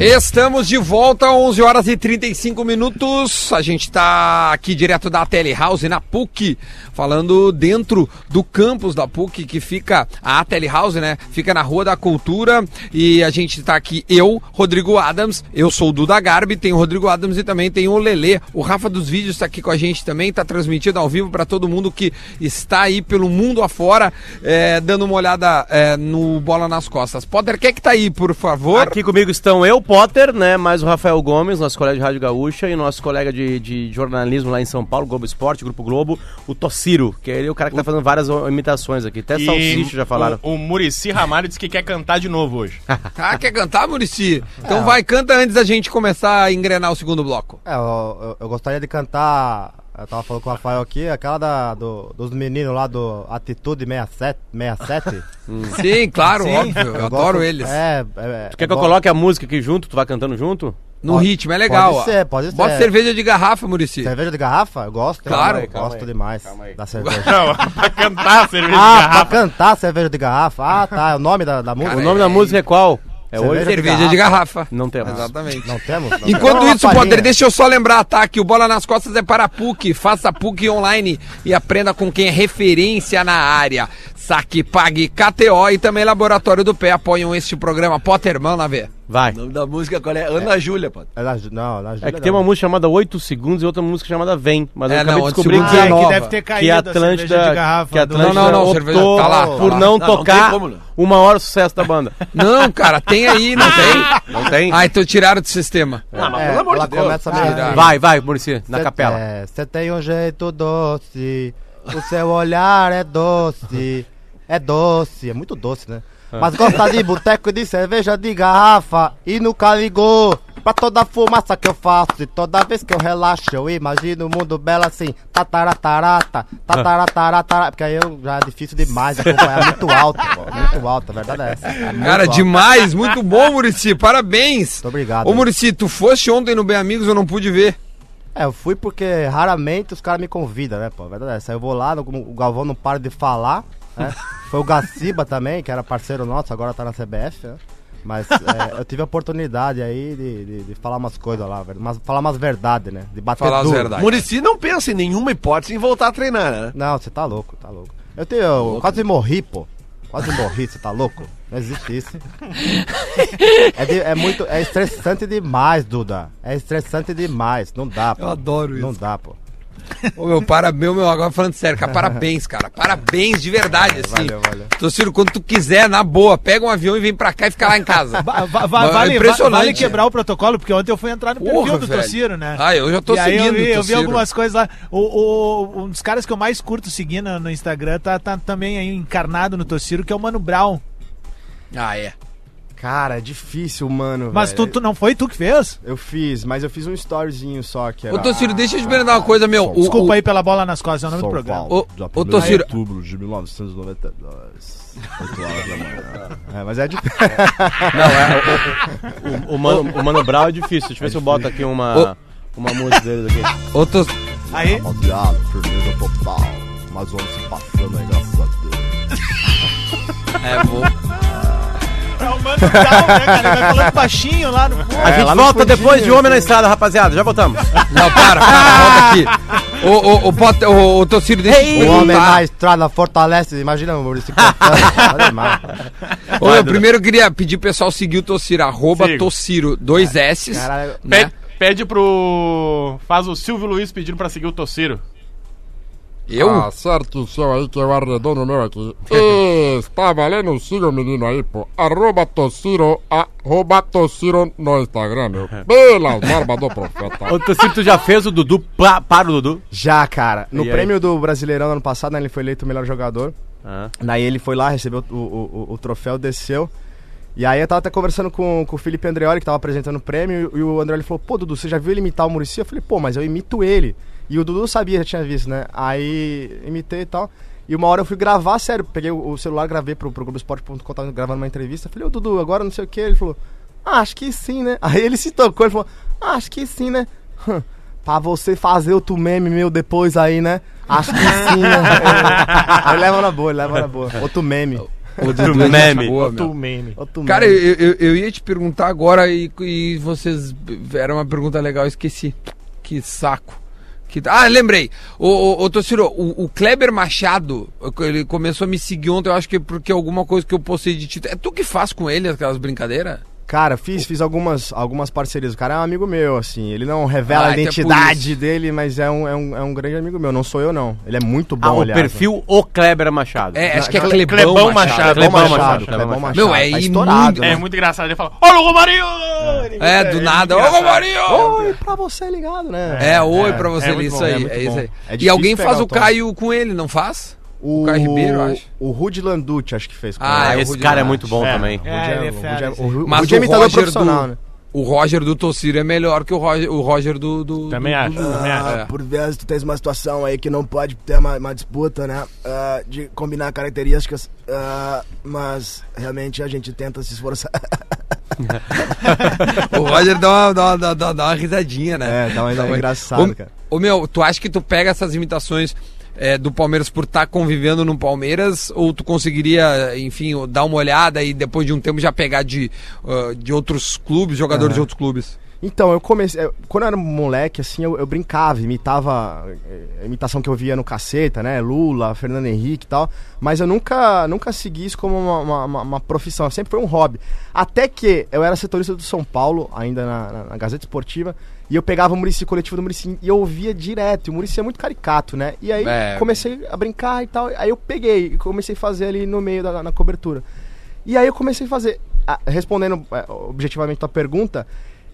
Estamos de volta, 11 horas e 35 minutos. A gente está aqui direto da Telehouse na PUC, falando dentro do campus da PUC, que fica a Telehouse, né? Fica na Rua da Cultura. E a gente está aqui, eu, Rodrigo Adams, eu sou o Duda Garbi, tem o Rodrigo Adams e também tem o Lelê. O Rafa dos Vídeos está aqui com a gente também, está transmitido ao vivo para todo mundo que está aí pelo mundo afora, é, dando uma olhada é, no Bola nas Costas. Potter, quem é que tá aí, por favor? Aqui comigo estão eu, Potter, né? Mais o Rafael Gomes, nosso colega de Rádio Gaúcha, e nosso colega de, de jornalismo lá em São Paulo, Globo Esporte, Grupo Globo, o Tociro, que ele é o cara que tá fazendo várias imitações aqui. Até Salsicha já falaram. O, o Murici Ramalho disse que quer cantar de novo hoje. Ah, quer cantar, Murici? Então vai, canta antes da gente começar a engrenar o segundo bloco. É, eu, eu- eu gostaria de cantar. Eu tava falando com o Rafael aqui, aquela da, do- dos meninos lá do Atitude 67. 67. Sim, claro, Sim. óbvio. Eu, adoro gosto- eles. É, é, Tu quer que eu coloque a música aqui junto? Tu vai cantando junto? No Pode- ritmo, é legal. pode ser, pode Bota ser. cerveja de garrafa, Murici. Cerveja de garrafa? Eu gosto. Claro. eu gosto aí, demais calma aí. da cerveja. Não, pra cantar cerveja de ah, pra garrafa. cantar cerveja de garrafa? Ah, tá. É o nome da, da música? o nome da música é qual? É Cerveja hoje? Cerveja de garrafa. Não temos. Exatamente. Não temos? Não Enquanto temos isso, Potter, deixa eu só lembrar, tá? Que o Bola nas Costas é para a PUC. Faça PUC online e aprenda com quem é referência na área. Saque, pague, KTO e também Laboratório do Pé apoiam este programa. Potter, mão na ver. Vai. O nome da música qual é? Ana Júlia, pô. É não, É Júlia que tem não. uma música chamada 8 Segundos e outra música chamada Vem. Mas eu É, acabei não, de descobrir Oito que, é que deve ter que caído a a cerveja Atlântida, de garrafa. que a Atlântida Não, não, não, cerveja- tá lá, tá por lá. não Não, não tocar tem como, não. uma hora o sucesso da banda. Não, cara, tem aí, não tem? Não tem? Ah, então tiraram do sistema. Ah, mas É, pelo amor ela de Deus. começa Ah, assim. Vai, vai, Murici, na Cê- capela. É, você tem um jeito doce, o seu olhar é doce, é doce, é muito doce, né? Ah. Mas gosta de boteco de cerveja de garrafa e nunca ligou Pra toda fumaça que eu faço e toda vez que eu relaxo, eu imagino o mundo belo assim. Tataratarata, tataratarata. Porque aí eu, já é difícil demais acompanhar, muito alto, pô, muito alto, a verdade é essa. É Cara, alto. demais, muito bom, Murici, parabéns. Muito obrigado. Ô, Murici, tu foste ontem no Bem Amigos, eu não pude ver. É, eu fui porque raramente os caras me convidam, né, pô? A verdade é essa. Eu vou lá, o Galvão não para de falar, né? Foi o Gaciba também, que era parceiro nosso, agora tá na CBF, né? Mas é, eu tive a oportunidade aí de, de, de falar umas coisas lá. Mas, falar umas verdades, né? De bater Falar as duro. verdades. Murici não pensa em nenhuma hipótese em voltar a treinar, né? Não, você tá louco, tá louco. Eu tenho. Eu quase morri, pô. Quase morri, você tá louco? Não existe isso. É, de- é muito. É estressante demais, Duda. É estressante demais. Não dá, pô. Eu adoro Não isso. dá, pô. Ô, meu, parabéns, meu, agora falando sério, cara, parabéns, cara, parabéns de verdade, assim. Valeu, valeu. Tociro, quando tu quiser, na boa, pega um avião e vem pra cá e fica lá em casa. Va- va- va- é vale, impressionante. vale quebrar o protocolo, porque ontem eu fui entrar no perfil Porra, do velho. Tociro, né? Ah, eu já tô e aí eu seguindo vi, eu vi algumas coisas lá. O, o- um dos caras que eu mais curto seguindo no Instagram tá, tá também aí encarnado no Tociro, que é o Mano Brown. Ah, é. Cara, é difícil, mano. Mas tu, tu não foi tu que fez? Eu fiz, mas eu fiz um storyzinho só que era... Ô, Tociro, deixa eu te perguntar uma coisa, meu. O, Desculpa o, aí pela bola nas costas, é o nome do programa. Paulo, Ô, dia ô, 1º Tociro. de outubro de 1992. 8 horas da manhã. É, mas é difícil. Não, é. O, o, o Mano, o Mano Brown é difícil. Deixa eu ver se eu boto aqui uma, uma música deles aqui. ô, Tos- Aí, Rapaziada, firmeza total. Um ano se passando aí, graças a Deus. É, vou. É o Mano Brown, né, cara? Ele vai falando baixinho lá no fundo. A gente volta depois de Homem na. Estrada, rapaziada. Já voltamos. Não, para, para, volta aqui. Ô, ô, ô, Pot- ô, ô, Tociro, deixa eu O homem na estrada fortalece. Imagina o Maurício. Olha. Ô, eu primeiro queria pedir pro pessoal seguir o Tociro, arroba Sigo. Tociro, dois S. Caralho. Né? Pede, pede pro. Faz o Silvio Luiz pedindo pra seguir o Tociro. Eu? Ah, certo o seu aí que eu arredondo o meu aqui. Está valendo? Siga o menino aí, pô. Arroba Tociro, arroba Tociro no Instagram, meu. Pelas barbas do profeta. Ô, Tociro, tu já fez o Dudu pa- para o Dudu? Já, cara. No E aí? prêmio do Brasileirão ano passado, né, ele foi eleito o melhor jogador. Ah. Daí ele foi lá, recebeu o, o, o- o troféu, desceu. E aí eu tava até conversando com, com o Felipe Andreoli, que tava apresentando o prêmio, e o Andreoli falou, pô, Dudu, você já viu ele imitar o Muricy? Eu falei, pô, mas eu imito ele. E o Dudu sabia, já tinha visto, né? Aí imitei e tal. E uma hora eu fui gravar, sério, peguei o, o celular, gravei pro, pro Globoesporte.com, tava gravando uma entrevista. Falei, ô Dudu, agora não sei o que. Ele falou, ah, acho que sim, né? Aí ele se tocou, ele falou, ah, acho que sim, né? Hum, pra você fazer outro meme meu depois aí, né? Acho que sim, né? aí leva na boa, leva na boa. Outro meme. O Dudu é meme. boa, Outro meme. Outro Cara, eu, eu, eu ia te perguntar agora e, e vocês. Era uma pergunta legal, eu esqueci. Que saco. Que, ah, lembrei. Ô, ô, ô Tociro, o, o Kleber Machado, ele começou a me seguir ontem, eu acho que porque alguma coisa que eu postei de título. É tu que faz com ele aquelas brincadeiras? Cara, fiz, fiz algumas, algumas parcerias. O cara é um amigo meu, assim. Ele não revela Ah, a então é identidade dele, mas é um, é, um, é um grande amigo meu. Não sou eu, não. Ele é muito bom, Ah, o aliás, né? perfil O Kleber Machado. É, acho que é Cle- Clebão, Clebão Machado. Machado. Clebão Clebão Machado. Machado, Clebão Machado. Meu, é tá estourado. É né? muito engraçado. Ele fala: Olha o Romarinho! É, do nada. Ô, muito engraçado. Marinho! Oi pra você ligado, né? É, oi pra você, é isso bom, aí. é É, isso bom. aí. É e alguém faz o. Caio com ele, não faz? O, Caio Ribeiro, acho. O Rudy Landucci, acho que fez. com Ah, ele. é o esse Rudy cara é Machado. muito bom É. também. O Rudy É, é o Rudy o o é o imitador Roger profissional, do- né? O Roger do Tociro é melhor que o Roger, o Roger do. do Também do- acho, do- também acho. É. Por vezes tu tens uma situação aí que não pode ter uma, uma disputa, né? ah, de combinar características, ah, mas realmente a gente tenta se esforçar. O Roger dá uma, dá, uma, dá, uma risadinha, né? É, dá uma Dá uma- engraçado, Ô, cara. Ô meu, tu acha que tu pega essas imitações é, do Palmeiras por estar convivendo no Palmeiras? Ou tu conseguiria, enfim, dar uma olhada e depois de um tempo já pegar de, ah, de outros clubes, jogadores de outros clubes? Então, eu comecei. Quando eu era moleque, assim, eu, eu brincava, imitava eh, a imitação que eu via no caceta, né? Lula, Fernando Henrique e tal. Mas eu nunca, nunca segui isso como uma, uma- uma- uma profissão, sempre foi um hobby. Até que eu era setorista do São Paulo, ainda na, na- na Gazeta Esportiva, e eu pegava o Murici, coletivo do Murici, e eu ouvia direto. E o Murici é muito caricato, né? E aí É. comecei a brincar e tal. Aí eu peguei e comecei a fazer ali no meio da na cobertura. E aí eu comecei a fazer. ah, respondendo eh, objetivamente a tua pergunta,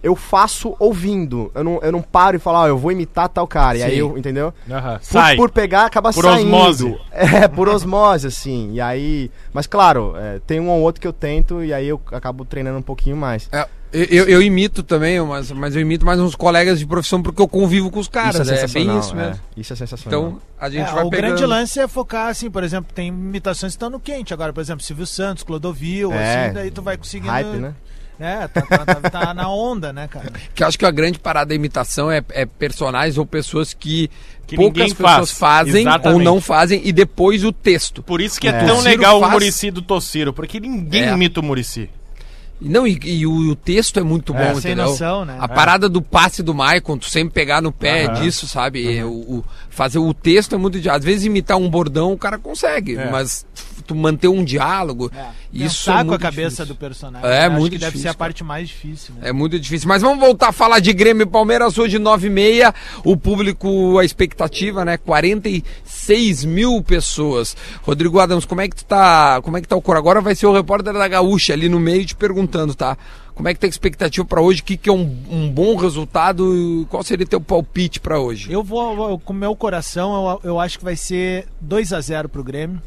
eu faço ouvindo. Eu não, eu não paro e falo, ó, eu vou imitar tal cara. E aí Sim. eu, entendeu? Aham. Por, Sai. por pegar, acaba Por saindo. osmose. É, por osmose, assim. E aí. Mas claro, é, tem um ou outro que eu tento e aí eu acabo treinando um pouquinho mais. É, eu, eu- imito também, mas, mas eu imito mais uns colegas de profissão porque eu convivo com os caras. Isso é é, bem sensacional, isso mesmo. é. Isso é sensacional. Então, a gente É, vai o pegando. grande lance é focar, assim, por exemplo, tem imitações que estão no quente agora, por exemplo, Silvio Santos, Clodovil, É. assim, daí tu vai conseguindo. Hype, né? É, tá, tá- tá- tá na onda, né, cara? Que eu acho que a grande parada da imitação é, é personagens ou pessoas que, Que poucas pessoas faz. fazem ou Exatamente. não fazem e depois o texto. Por isso que é, É. tão O legal faz- o Murici do Tossiro, porque ninguém É. imita o Murici. E Não, e, e o, o texto é muito bom, É, sem entendeu? noção, né? A parada do passe do Maicon, tu sempre pegar no pé Aham. disso, sabe? O, o- fazer o texto é muito. di- Às vezes imitar um bordão o cara consegue, É. mas tu manter um diálogo, isso Pensar é com muito a cabeça difícil. do personagem. É, Eu acho muito que deve difícil, ser a cara. parte mais difícil, né? É muito difícil. Mas vamos voltar a falar de Grêmio e Palmeiras hoje, 9 e meia. O público, a expectativa, né? 46 mil pessoas. Rodrigo Adams, como é que tu tá? Como é que tá o coro? Agora vai ser o repórter da Gaúcha ali no meio te perguntando, tá? Como é que tá a expectativa pra hoje? O que, que é um, um bom resultado? Qual seria teu palpite pra hoje? Eu vou, vou- com o meu coração, eu, eu acho que vai ser 2 a 0 pro Grêmio.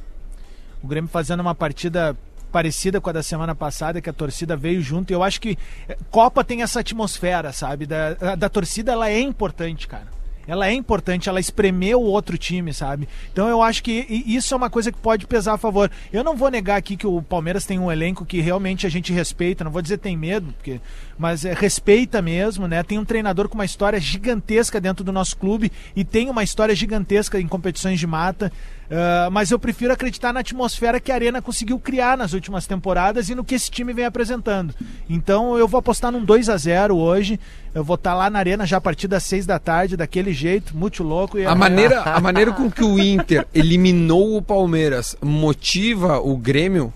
O Grêmio fazendo uma partida parecida com a da semana passada, que a torcida veio junto. E eu acho que eh, Copa tem essa atmosfera, sabe? Da, da torcida, ela é importante, cara. Ela é importante, ela espremer o outro time, sabe? Então eu acho que isso é uma coisa que pode pesar a favor. Eu não vou negar aqui que o Palmeiras tem um elenco que realmente a gente respeita, não vou dizer tem medo, porque, mas é, respeita mesmo, né? Tem um treinador com uma história gigantesca dentro do nosso clube e tem uma história gigantesca em competições de mata. Ah, mas eu prefiro acreditar na atmosfera que a Arena conseguiu criar nas últimas temporadas e no que esse time vem apresentando. Então eu vou apostar num 2 a 0 hoje. Eu vou estar lá na Arena já a partir das 6 da tarde, daquele jeito, muito louco. E A maneira, a maneira com que o Inter eliminou o Palmeiras motiva o Grêmio?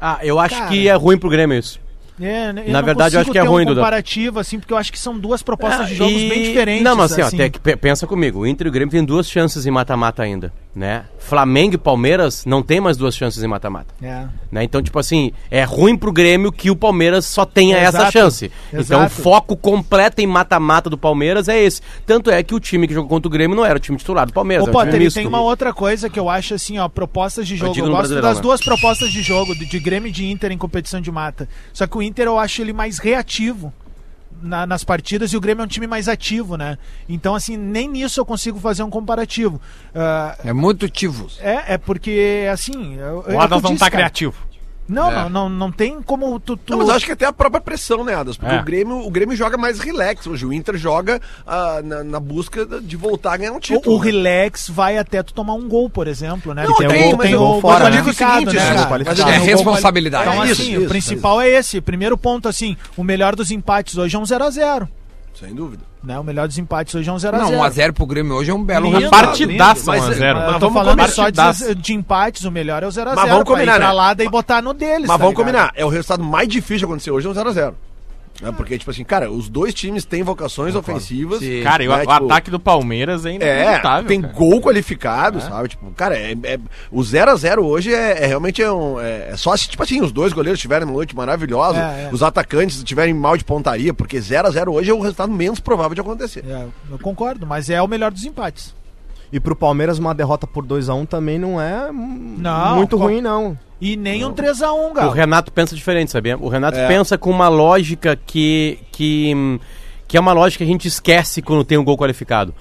Ah, eu acho Cara. que é ruim pro Grêmio isso. É, eu Na verdade, eu acho que é ruim, um comparativo, assim, porque eu acho que são duas propostas de Ah, jogos e- bem diferentes. Não, mas assim, ó, assim. até que pe- pensa comigo. O Inter e o Grêmio tem duas chances em mata-mata ainda, né? Flamengo e Palmeiras não tem mais duas chances em mata-mata. É. Né? Então, tipo assim, é ruim pro Grêmio que o Palmeiras só tenha essa Exato, chance. Então, o exato. foco completo em mata-mata do Palmeiras é esse. Tanto é que o time que jogou contra o Grêmio não era o time titular do Palmeiras, Ô, Potter, e misto. tem uma outra coisa que eu acho assim, ó, propostas de jogo. Eu no gosto das né? duas propostas de jogo, de, de Grêmio e de Inter em competição de mata. Só que o Inter eu acho ele mais reativo na- nas partidas e o Grêmio é um time mais ativo, né? Então, assim, nem nisso eu consigo fazer um comparativo. Ah, É muito ativo. é, é porque, assim. eu- é O Adams não tá cara. criativo. Não, É. não, não, não tem como tu. tu- Não, mas acho que até a própria pressão, né, Adas? Porque É. o, Grêmio, o Grêmio joga mais relax. Hoje o Inter joga ah, na, na busca de voltar a ganhar um título. O, o relax vai até tu tomar um gol, por exemplo, né? Não, Porque tem, tu mas tem eu- o mas gol digo o seguinte, né, né, cara? mas eu é digo- responsabilidade. Então, É assim, isso, o isso, principal é esse. Primeiro ponto, assim, o melhor dos empates hoje é um 0x0. Sem dúvida. Né? O melhor dos empates hoje é um 0x0. Não, 1x0 pro Grêmio hoje é um belo Lindo, resultado. Partidaça Mas, 1 a é, 0. mas Eu tô falando só de, de empates, o melhor é o 0x0. Mas vamos pra combinar, ir pra né? lá daí botar no deles. Mas tá vamos ligado? combinar, é o resultado mais difícil de acontecer hoje é um 0x0. Né? Porque, tipo assim, cara, os dois times têm vocações ofensivas. Sim. Cara, e o, né, o tipo, ataque do Palmeiras é É, inacreditável. tem cara. gol qualificado, sabe? Tipo, cara, é, é- o 0x0 hoje é, é realmente é, um, é, é só se, tipo assim, os dois goleiros tiverem uma noite maravilhosa, É, é. os atacantes tiverem mal de pontaria, porque 0x0 hoje é o resultado menos provável de acontecer. É, eu concordo, mas é o melhor dos empates. E pro Palmeiras, uma derrota por 2x1 também não é Não, muito qual- ruim, não. E nem um 3x1, O Galo. Renato pensa diferente, sabia? O Renato É. pensa com uma lógica que, que, que é uma lógica que a gente esquece quando tem um gol qualificado.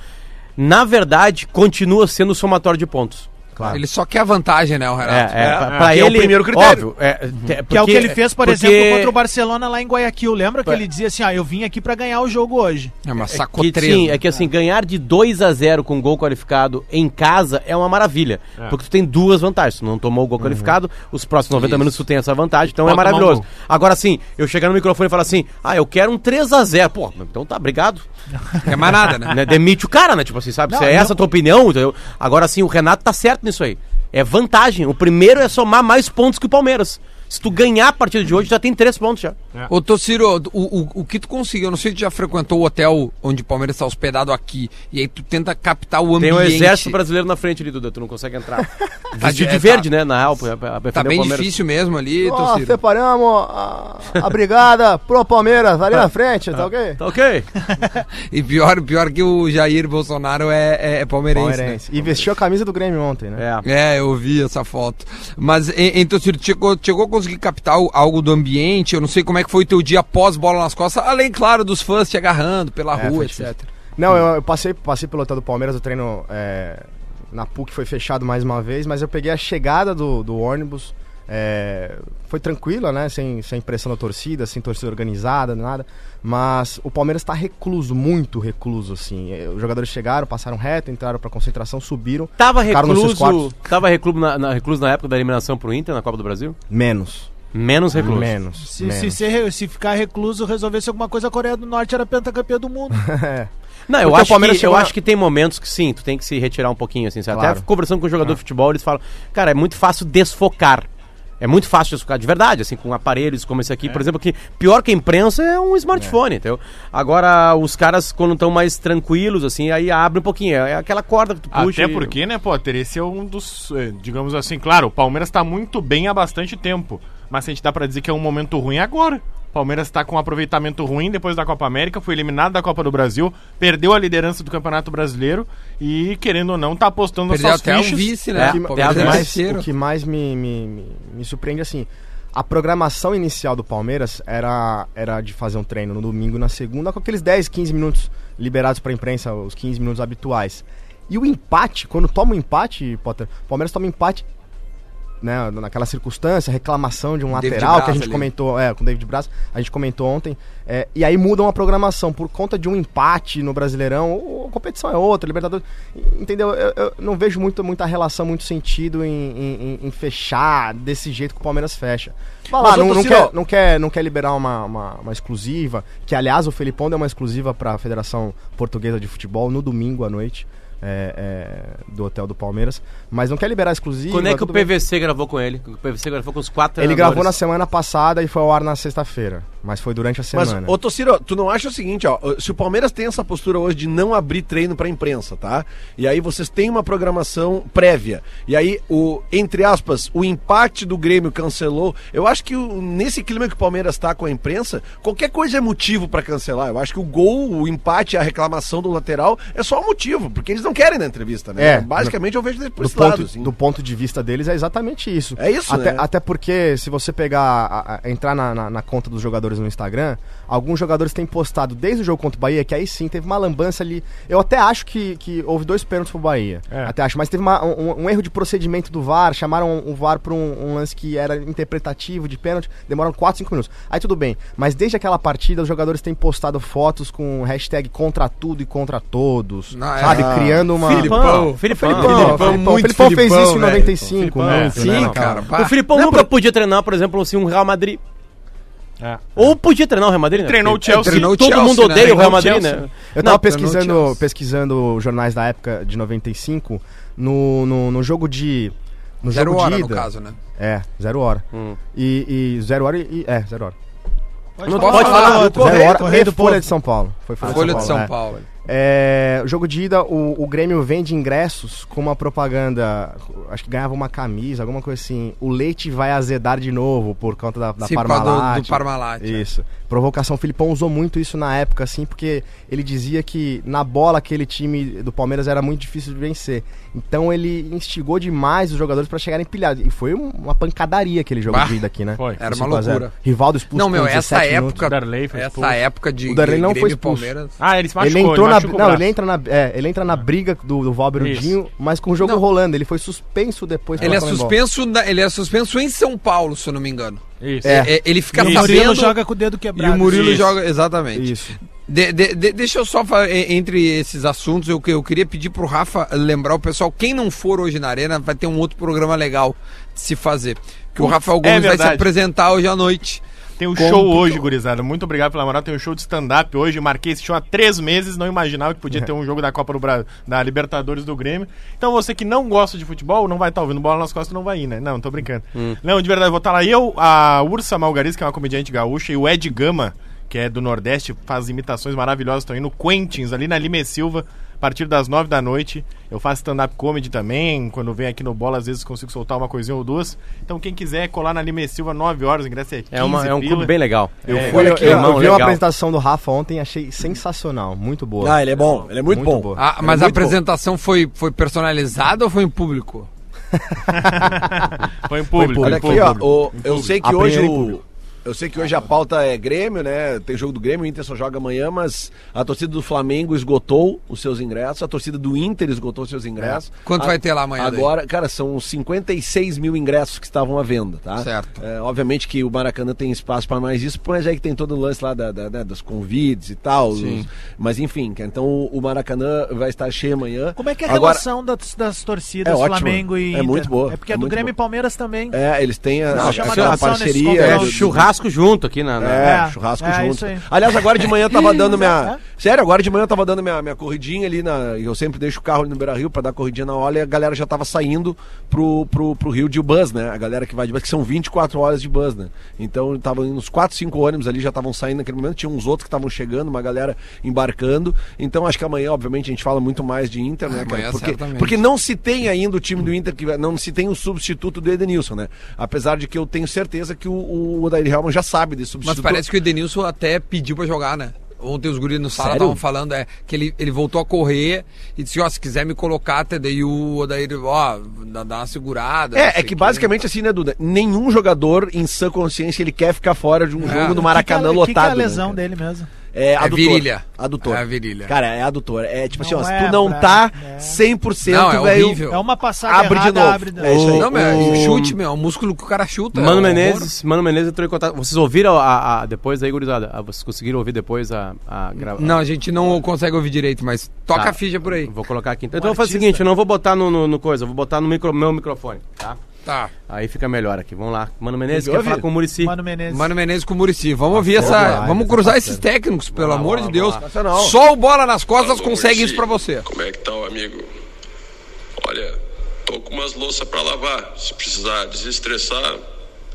Na verdade, continua sendo o somatório de pontos. Claro. Ele só quer a vantagem, né, o É, Renato? é, É, pra- é, pra que é o ele, primeiro critério. Óbvio, é, te- Que é o porque- que ele fez, por porque- exemplo, contra o Barcelona lá em Guayaquil. Lembra que ele dizia assim: ah, eu vim aqui pra ganhar o jogo hoje. É uma Que, sacotreira. sim, é que assim, ganhar de 2 a 0 com gol qualificado em casa é uma maravilha. Porque tu tem duas vantagens. Tu não tomou o gol qualificado, os próximos 90 Isso. minutos tu tem essa vantagem, então Pode é um maravilhoso. gol. Agora sim, eu chegar no microfone e falar assim: ah, eu quero um 3 a 0 Pô, então tá, obrigado. Não é mais nada, né? né? Demite o cara, né? Tipo assim, sabe? Não, Se é não- essa a tua opinião, entendeu? Agora sim, o Renato tá certo nisso aí. É vantagem. O primeiro é somar mais pontos que o Palmeiras. Se tu ganhar a partida de hoje, já tem três pontos já. Ô, Tociro, o, o, o que tu conseguiu? Eu não sei se tu já frequentou o hotel onde o Palmeiras está hospedado aqui. E aí tu tenta captar o Tem ambiente. um exército brasileiro na frente ali, Duda, tu não consegue entrar. Vestido é, de verde, né, na real. pra- pra Tá bem difícil mesmo ali, Ó, Tociro. separamos a, a brigada pro Palmeiras ali na frente, tá ok? Tá ok? E pior, pior que o Jair Bolsonaro é, é, é palmeirense. né? Palmeirense. E vestiu a camisa do Grêmio ontem, né? É. É, eu vi essa foto. Mas, então, Ciro, chegou, chegou a conseguir captar algo do ambiente? Eu não sei como é que foi o teu dia pós bola nas costas, além, claro, dos fãs te agarrando pela É, rua, etc. Não, eu, eu passei, passei pelo hotel do Palmeiras, o treino é, na PUC foi fechado mais uma vez, mas eu peguei a chegada do, do ônibus. É, foi tranquila, né? Sem, sem pressão da torcida, sem torcida organizada, nada. Mas o Palmeiras tá recluso, muito recluso, assim. É, Os jogadores chegaram, passaram reto, entraram pra concentração, subiram. Tava recluso, tava recluso na, na- recluso na época da eliminação pro Inter na Copa do Brasil? Menos. Menos recluso. Menos. Se, menos. se, ser- se ficar recluso, resolvesse alguma coisa, a Coreia do Norte era pentacampeão do mundo. É. Não, eu Porque acho, que, eu chegou na- acho que tem momentos que sim, tu tem que se retirar um pouquinho, assim. Claro. Até conversando com o jogador de futebol, eles falam, cara, é muito fácil desfocar. É muito fácil desfocar, de verdade, assim, com aparelhos como esse aqui, por exemplo, que pior que a imprensa é um smartphone, entendeu? Agora, os caras, quando estão mais tranquilos, assim, aí abre um pouquinho. É aquela corda que tu puxa. Até e- porque, né, Potter, esse é um dos, eh, digamos assim, claro, o Palmeiras tá muito bem há bastante tempo, mas a gente dá pra dizer que é um momento ruim agora. O Palmeiras tá com um aproveitamento ruim depois da Copa América, foi eliminado da Copa do Brasil, perdeu a liderança do Campeonato Brasileiro e, querendo ou não, tá apostando Perdeu suas até um fichas. vice, O né? que, Pô, o que é mais, terceiro. o que mais me, me, me, me surpreende, assim, a programação inicial do Palmeiras era, era de fazer um treino no domingo e na segunda, com aqueles 10, 15 minutos liberados pra imprensa, os 15 minutos habituais. E o empate, quando toma o empate, Potter, o Palmeiras toma um empate, né, naquela circunstância, reclamação de um David lateral que a Braz gente ali. comentou, é, com o David Braz, a gente comentou ontem, é, e aí mudam a programação por conta de um empate no Brasileirão, ou a competição é outra, Libertadores, entendeu? Eu, eu não vejo muito, muita relação, muito sentido em, em- em- fechar desse jeito que o Palmeiras fecha. Vai lá, não, não, Tociro, quer, não, quer, não quer liberar uma, uma, uma exclusiva, que aliás o Felipão deu uma exclusiva para a Federação Portuguesa de Futebol no domingo à noite. É, é, do hotel do Palmeiras, mas não quer liberar a exclusiva. Quando é que o tudo bem. PVC gravou com ele? O PVC gravou com os quatro Ele gravou na semana passada e foi ao ar na sexta-feira. Mas foi durante a Mas, semana. ô Tociro, tu não acha o seguinte, ó, se o Palmeiras tem essa postura hoje de não abrir treino pra imprensa, tá? E aí vocês têm uma programação prévia. E aí, o, entre aspas, o empate do Grêmio cancelou. Eu acho que o- nesse clima que o Palmeiras tá com a imprensa, qualquer coisa é motivo pra cancelar. Eu acho que o gol, o empate, a reclamação do lateral é só um motivo, porque eles não querem na entrevista, né? É, Basicamente eu vejo por do esse lado, ponto, assim. do ponto de vista deles é exatamente isso. É isso, até, né? até porque se você pegar, a- a- entrar na, na- na conta dos jogadores no Instagram, alguns jogadores têm postado desde o jogo contra o Bahia, que aí sim teve uma lambança ali. Eu até acho que, que houve dois pênaltis pro Bahia. É. Até acho, mas teve uma- um, um erro de procedimento do VAR, chamaram o VAR pra um, um lance que era interpretativo de pênalti, demoraram 4, 5 minutos. Aí tudo bem, mas desde aquela partida os jogadores têm postado fotos com hashtag contra tudo e contra todos, Não, é- sabe? Ah, Criando uma... Filipão, Filipão. Filipão, Filipão, Filipão, muito Filipão fez isso em velho. 95, Filipão, muito, é. né, Sim, não, cara. O. Filipão nunca podia treinar, por exemplo, assim, um Real Madrid. É. Ou podia treinar o Real Madrid, né? Treinou o Chelsea. treinou o Todo Chelsea, mundo né? odeia o Real Madrid, né? Eu tava Não, pesquisando, pesquisando jornais da época de 95, no, no, no jogo de... No Zero jogo hora, de no ida. caso, né? É, zero hora. Hum. E, e zero hora e... É, zero hora. Não Pode pode falar, falar. Correio, zero hora Correio do Folha Povo. de São Paulo. Foi Folha, Folha de São é. Paulo. É, o jogo de ida, o, o Grêmio vende ingressos com uma propaganda, acho que ganhava uma camisa, alguma coisa assim. O leite vai azedar de novo por conta da, da Sim, Parmalat. do- do Parmalat, é. Isso. Provocação. O Filipão usou muito isso na época, assim, porque ele dizia que na bola aquele time do Palmeiras era muito difícil de vencer. Então ele instigou demais os jogadores pra chegarem pilhados. E foi um- uma pancadaria aquele jogo Bah, de ida aqui, né? foi. Era uma 5 a 0. loucura. Rivaldo expulso Não, meu, com essa 17 minutos. época. O Darley foi expulso. Essa época de O Darley não Grêmio foi expulso. Palmeiras. Ah, ele se machucou, Ele entrou na, não, ele entra na, é, ele entra na briga do, do Valber Isso. Dinho, mas com o jogo Não. rolando. Ele foi suspenso depois. Ele é suspenso, na- ele é suspenso em São Paulo, se eu não me engano. Isso. É. É, ele fica o Murilo sabendo joga com o dedo e quebrado. o Murilo Isso. joga exatamente. Isso. De- de- de- deixa eu só fa- e- entre esses assuntos, eu, que- eu queria pedir pro Rafa lembrar o pessoal, quem não for hoje na Arena, vai ter um outro programa legal de se fazer. Que o Rafael é Gomes vai se apresentar hoje à noite. Tem um show hoje, gurizada. Muito obrigado pela moral. Tem um show de stand-up hoje. Marquei esse show há três meses. Não imaginava que podia ter um jogo da Copa do Brasil, da Libertadores do Grêmio. Então você que não gosta de futebol, não vai estar ouvindo bola nas costas, não vai ir, né? Não, tô brincando. Não, de verdade, vou estar lá. Eu, a Ursa Malgaris, que é uma comediante gaúcha, e o Ed Gama, que é do Nordeste, faz imitações maravilhosas. Estão indo Quentins, ali na Lime Silva, partir das nove da noite. Eu faço stand-up comedy também. Quando vem aqui no Bola, às vezes consigo soltar uma coisinha ou duas. Então, quem quiser colar na Lime Silva, 9 horas, o ingresso é 15 É, uma, é um pila. clube bem legal. Eu É, Eu, eu- eu irmão, vi uma legal. apresentação do Rafa ontem, achei sensacional, muito boa. Ah, ele é bom, ele é muito, bom. boa. Ah, É mas a muito bom. apresentação foi, foi personalizada ou foi em público? Põe em público. Olha aqui, ó. público. o- eu sei que A hoje o. Eu sei que hoje a pauta é Grêmio, né? Tem jogo do Grêmio, o Inter só joga amanhã, mas a torcida do Flamengo esgotou os seus ingressos, a torcida do Inter esgotou os seus ingressos. Quanto A- vai ter lá amanhã daí? Agora, cara, são 56 mil ingressos que estavam à venda, tá? Certo. É, obviamente que o Maracanã tem espaço para mais isso, mas é que tem todo o lance lá da, da- né, dos convites e tal. Sim. os- mas enfim, então o Maracanã vai estar cheio amanhã. Como é que é a Agora- relação das, das torcidas É ótima. Flamengo e É Inter? muito boa. É porque É a do Grêmio boa. e Palmeiras também. É, eles têm a, Não, a- a parceria. É, do- do- churrasco junto aqui na. na- É, É, churrasco é, junto. isso aí. Aliás, agora de manhã eu tava dando É. minha. Sério, agora de manhã eu tava dando minha, minha corridinha ali na. Eu sempre deixo o carro ali no Beira Rio pra dar corridinha na hora e a galera já tava saindo pro, pro, pro Rio de bus, né? A galera que vai de bus, que são 24 horas de bus, né? Então tava indo uns 4, 5 ônibus ali, já estavam saindo naquele momento, tinha uns outros que estavam chegando, uma galera embarcando. Então acho que amanhã, obviamente, a gente fala muito mais de Inter, né, cara? Amanhã, Porque, certamente. porque não se tem ainda o time do Inter, que não se tem o substituto do Edenilson, né? Apesar de que eu tenho certeza que o, o Odair Já sabe desse Mas substituto. parece que o Edenilson até pediu pra jogar, né? Ontem os guris no sala estavam falando é, que ele, ele voltou a correr e disse, ó, se quiser me colocar, até daí o Odair, ó, dá, dá uma segurada. É, é que basicamente assim, né, Duda? Nenhum jogador em sã consciência ele quer ficar fora de um É. jogo no Maracanã que que é- lotado. que que é a né, lesão cara? dele mesmo? É, adutor. virilha. Adutor. É a virilha. Cara, é adutor. É tipo assim, Não ó, se é tu não pra- tá é. 100%, Não, é velho, horrível. É uma passada Abre de errada, novo. abre de É isso aí. Não, meu, O- chute, meu, é o músculo que o cara chuta. é Mano um Menezes, Mano Menezes entrou em contato. Vocês ouviram a, a- depois aí, gurizada? A- Vocês conseguiram ouvir depois a, a gravação? Não, a gente não consegue ouvir direito, mas toca Tá. a ficha por aí. Vou colocar aqui. Então eu vou fazer o seguinte, eu não vou botar no, no- no coisa, eu vou botar no micro- meu microfone, tá? Tá. Aí fica melhor aqui. Vamos lá. Mano Menezes quer falar com o Murici. Mano Menezes. Mano Menezes com o Murici. Vamos ouvir essa. vai, vamos tá cruzar esses técnicos, pelo lá, amor vamos de lá, Deus. Só o bola nas costas Alô, consegue Muricy. isso pra você. Como é que tá o amigo? Olha, tô com umas louças pra lavar. Se precisar desestressar,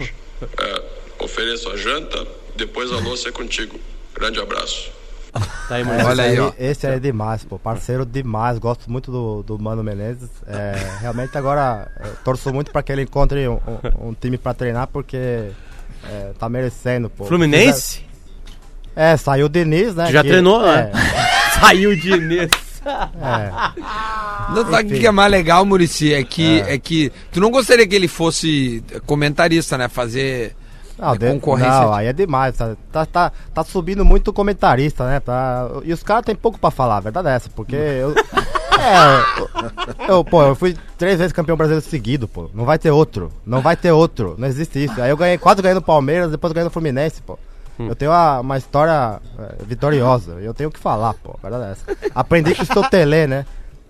é, ofereço a janta, depois a louça é contigo. Grande abraço. Tá aí, Muricy. Olha aí, ó. Esse é demais, pô. Parceiro demais. Gosto muito do, do Mano Menezes. É, realmente agora torço muito pra que ele encontre um, um- um time pra treinar, porque é, tá merecendo, pô. Fluminense? É, saiu o Diniz, né? Tu já que- treinou, é, né? Saiu de Inês. é. Não sabe o que é mais legal, Murici? É que, é. que tu não gostaria que ele fosse comentarista, né? Fazer Não, é, de- concorrência. não, aí é demais. Tá, tá, tá, tá subindo muito comentarista, né? Tá, e os caras têm pouco pra falar, a verdade é essa, porque eu. É, eu, eu, pô, eu fui três vezes campeão brasileiro seguido, pô. Não vai ter outro. Não vai ter outro. Não existe isso. Aí eu ganhei, quase ganhei no Palmeiras, depois ganhei no Fluminense, pô. Eu tenho uma, uma história é, vitoriosa. Eu tenho o que falar, pô. A verdade é essa. Aprendi com o seu Tele, né?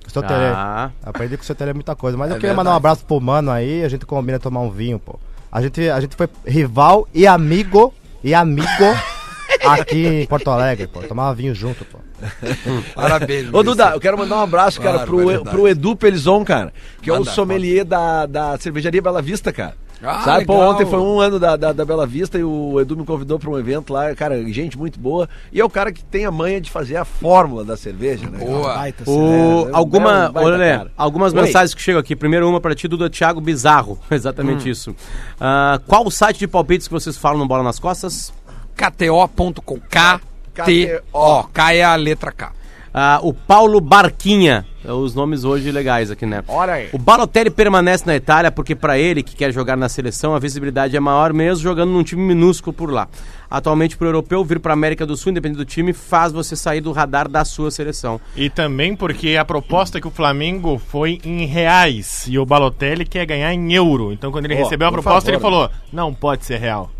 O seu Tele. Ah, Aprendi com o seu Tele muita coisa. Mas É eu queria mandar um verdade. abraço pro mano aí. A gente combina tomar um vinho, pô. A gente, a gente foi rival e amigo. E amigo aqui em Porto Alegre, pô. Tomava vinho junto, pô. Parabéns, Ô. Duda, eu quero mandar um abraço, cara, Claro, pro, verdade. pro Edu Pelizon, cara, que é Manda, o sommelier da, da cervejaria Bela Vista, cara. Ah, Sabe, pô, legal. ontem foi um ano da, da, da Bela Vista e o Edu me convidou pra um evento lá, cara, gente muito boa. E é o cara que tem a manha de fazer a fórmula da cerveja, né? Boa. Baita O, É, alguma, é um baita olha, cara. algumas Oi. mensagens que chegam aqui. Primeiro uma pra ti, do Thiago Bizarro. Exatamente isso. Ah, qual o site de palpites que vocês falam no Bola nas Costas? KTO.com. KTO. K é a letra K. Ah, o Paulo Barquinha. É Os nomes hoje legais aqui, né? Olha aí. O Balotelli permanece na Itália porque para ele, que quer jogar na seleção, a visibilidade é maior mesmo jogando num time minúsculo por lá. Atualmente, pro europeu, vir para América do Sul, independente do time, faz você sair do radar da sua seleção. E também porque a proposta que o Flamengo foi em reais e o Balotelli quer ganhar em euro. Então quando ele Ó, recebeu a proposta, favor. ele falou: não pode ser real.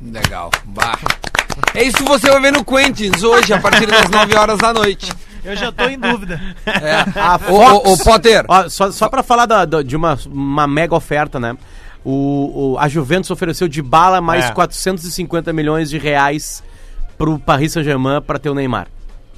Legal. Bah. É isso que você vai ver no Quentins hoje, a partir das 9 horas da noite. Eu já tô em dúvida. É. Ô, ô, ô, Potter. Ó, só, só pra falar da- da- de uma, uma mega oferta, né? O, o- a Juventus ofereceu de bala mais É. 450 milhões de reais pro Paris Saint-Germain pra ter o Neymar.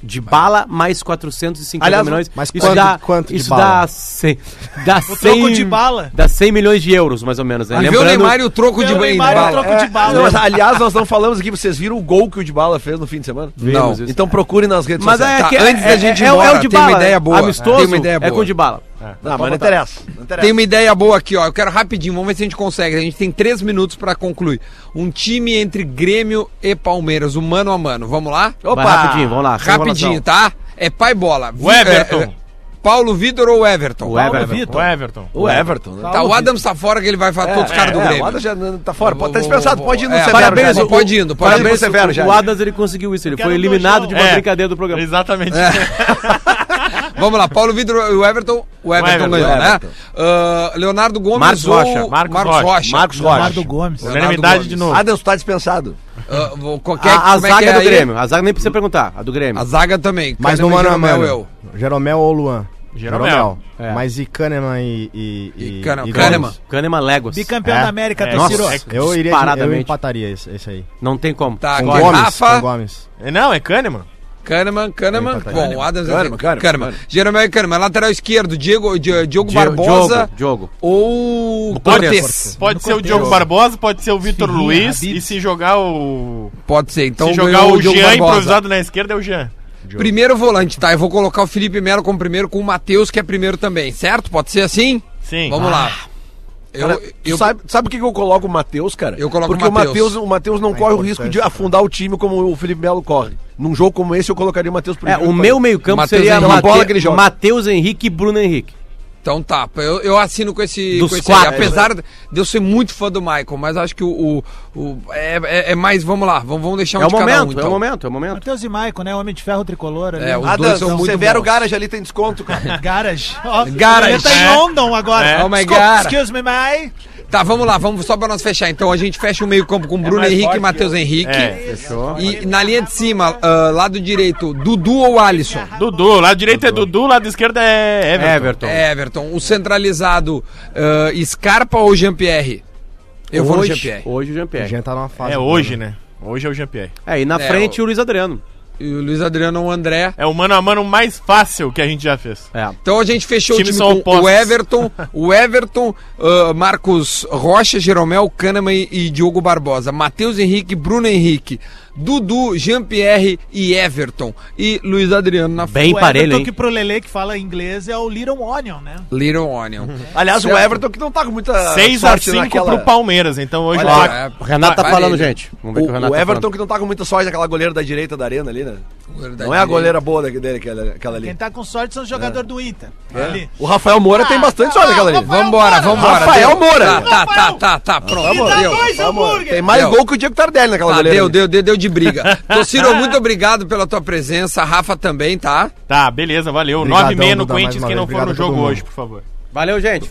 De bala mais 450 Aliás, milhões. mas isso quanto- dá, quanto de isso bala? dá 100, dá O 100 troco de bala. Dá 100 milhões de euros, mais ou menos. Né? Vê o Neymar e o troco de, o de Neymar e o bala. troco de bala. Não, mas, aliás, nós não falamos aqui, vocês viram o gol que o Dybala fez no fim de semana? Não. isso. Então procure nas redes Mas sociais. é Tá, que antes da gente ir é, o- embora, o de tem uma bala, ideia boa. Amistoso Tem uma ideia é boa. com o de bala. Não, mas não interessa. Não interessa. Tem uma ideia boa aqui, ó. Eu quero rapidinho, vamos ver se a gente consegue. A gente tem três minutos pra concluir. Um time entre Grêmio e Palmeiras, o mano a mano. Vamos lá? Vai rapidinho, vamos lá. Rapidinho, tá? É pai bola. O Everton. É, é, Paulo Vitor ou Everton? O Everton. O Everton. O Everton, né? Tá, o Adams tá fora que ele vai falar todos os caras do é, Grêmio. o Adams já não- tá fora. Pode estar Vou- dispensado, pode ir no é, Severo. parabéns, já. o- pode ir indo, pode Parabéns ir. pro Severo já. O Adams ele conseguiu isso, ele foi eliminado de uma É. brincadeira do programa. Exatamente. É. Vamos lá, Paulo Vitor e o Everton. O Everton, Everton, ganhou, né? Everton. Ah, Leonardo Gomes Marcos ou Rocha, Marcos Marcos Rocha. Rocha. Marcos Rocha. Leonardo Gomes. Leonardo Unanimidade Gomes. de novo. Adams tá dispensado. Ah, vou- qualquer, A, a como é zaga que é do aí? Grêmio. A zaga nem precisa perguntar. A do Grêmio. A zaga também. Mas no mano a Jeromel, mano. eu. Jeromel ou Luan? Jeromel. É. Mas e Kahneman e. E, E Kahneman. e Kahneman. Kahneman Legos. Bicampeão É. da América, É. Nossa, é- Eu iria. Eu empataria esse, esse aí. Não tem como. Tá, Com Gomes. Rafa. Com Gomes. Não, é Kahneman. Kahneman, Kahneman. Empataria. Bom, o Adams é Kahneman, Kahneman, Kahneman. Jeromel e Kahneman. Lateral esquerdo, Diego, Di- Diogo Di- Barbosa Diogo, ou Pode, Cortez. pode ser o. Diogo Barbosa, pode ser o Vitor Luiz. E se jogar o. Pode ser. Então se jogar o Jean Barbosa. improvisado na esquerda, é o Jean. Primeiro volante, tá? Eu vou colocar o Felipe Melo como primeiro com o Matheus, que é primeiro também, certo? Pode ser assim? Sim. Vamos lá. Eu, Cara, eu, sabe, sabe por que eu coloco o Matheus, cara? Eu coloco Porque o Matheus. Matheus, o Matheus não corre o risco de afundar o time como o Felipe Melo corre. Num jogo como esse, eu colocaria o Matheus É, primeiro. o meu meio-campo Matheus seria Henrique. Pela bola Mate- que ele joga. Matheus Henrique e Bruno Henrique. Então tá, eu, eu assino com esse, Dos com esse quatro. aí. Apesar de eu ser muito fã do Michael, mas acho que o, o, o- é, é- é mais, vamos lá, vamos, vamos deixar um É o de cada momento, um, é então. o momento, é o momento. Matheus e Maicon, né? Homem de ferro tricolor. ali. É, os dois são o muito Severo bons. Garage ali tem desconto, cara. Garage. Ó, Garage. Ele tá em É. London agora. É. Oh my Desculpa, God. Excuse me, my. Tá, vamos lá, vamos só pra nós fechar. Então a gente fecha o meio campo com Bruno mais Henrique e Matheus Henrique. É, fechou. E na linha de cima, ah, lado direito, Dudu ou Alisson? Dudu, lado direito é Dudu, lado esquerdo é Everton. Everton. Everton. O centralizado, ah, Scarpa ou Jean-Pierre? Eu vou no hoje, Jean-Pierre. Hoje o Jean-Pierre. gente tá numa fase. É boa, hoje, né? Hoje é o Jean-Pierre. É, e na É, frente o- o Luiz Adriano. E o Luiz Adriano ou o André. É o mano a mano mais fácil que a gente já fez. É. Então a gente fechou o time com opostos. o Everton, o Everton, ah, Marcos Rocha, Jeromel, Kahneman e, e Diogo Barbosa, Matheus Henrique, Bruno Henrique, Dudu, Jean-Pierre e Everton e Luiz Adriano na Bem o parelho, Everton, hein? que pro Lele que fala inglês é o Little Onion, né? Little Onion. Aliás, o Certo. Everton que não tá com muita 6 a sorte 5 naquela... pro Palmeiras, então hoje Olha, vai- É, O Renato tá vai- falando, vai- gente. Vamos ver o que o O, Renato o tá Everton falando. que não tá com muita sorte naquela goleira da direita da arena ali, né? Não é a goleira boa dele, aquela, aquela ali. Quem tá com sorte são os jogadores do Inter. É. O Rafael Moura tem bastante sorte naquela ali. Vambora, vambora. Rafael. Moura. Tá, tá, tá, tá, tá, pronto. Tem mais gol que o Diego Tardelli naquela Tá, goleira. deu, deu, deu, deu de briga. Tociro, muito obrigado pela tua presença. Rafa também, tá? Tá, beleza, valeu. Obrigadão, 9 e meia no Corinthians, quem não vez. for no a jogo hoje, por favor. Valeu, gente.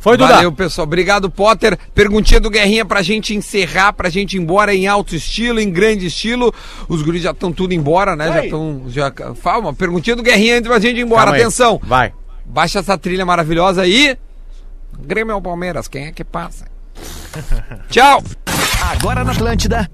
Foi, Duda. Valeu, pessoal. Obrigado, Potter. Perguntinha do Guerrinha pra gente encerrar, pra gente ir embora em alto estilo, em grande estilo. Os guris já estão tudo embora, né? Já estão. Já... Fala uma perguntinha do Guerrinha antes pra gente ir embora. Calma aí. Atenção. Vai. Baixa essa trilha maravilhosa aí. Grêmio ou Palmeiras? Quem é que passa? Tchau. Agora na Atlântida,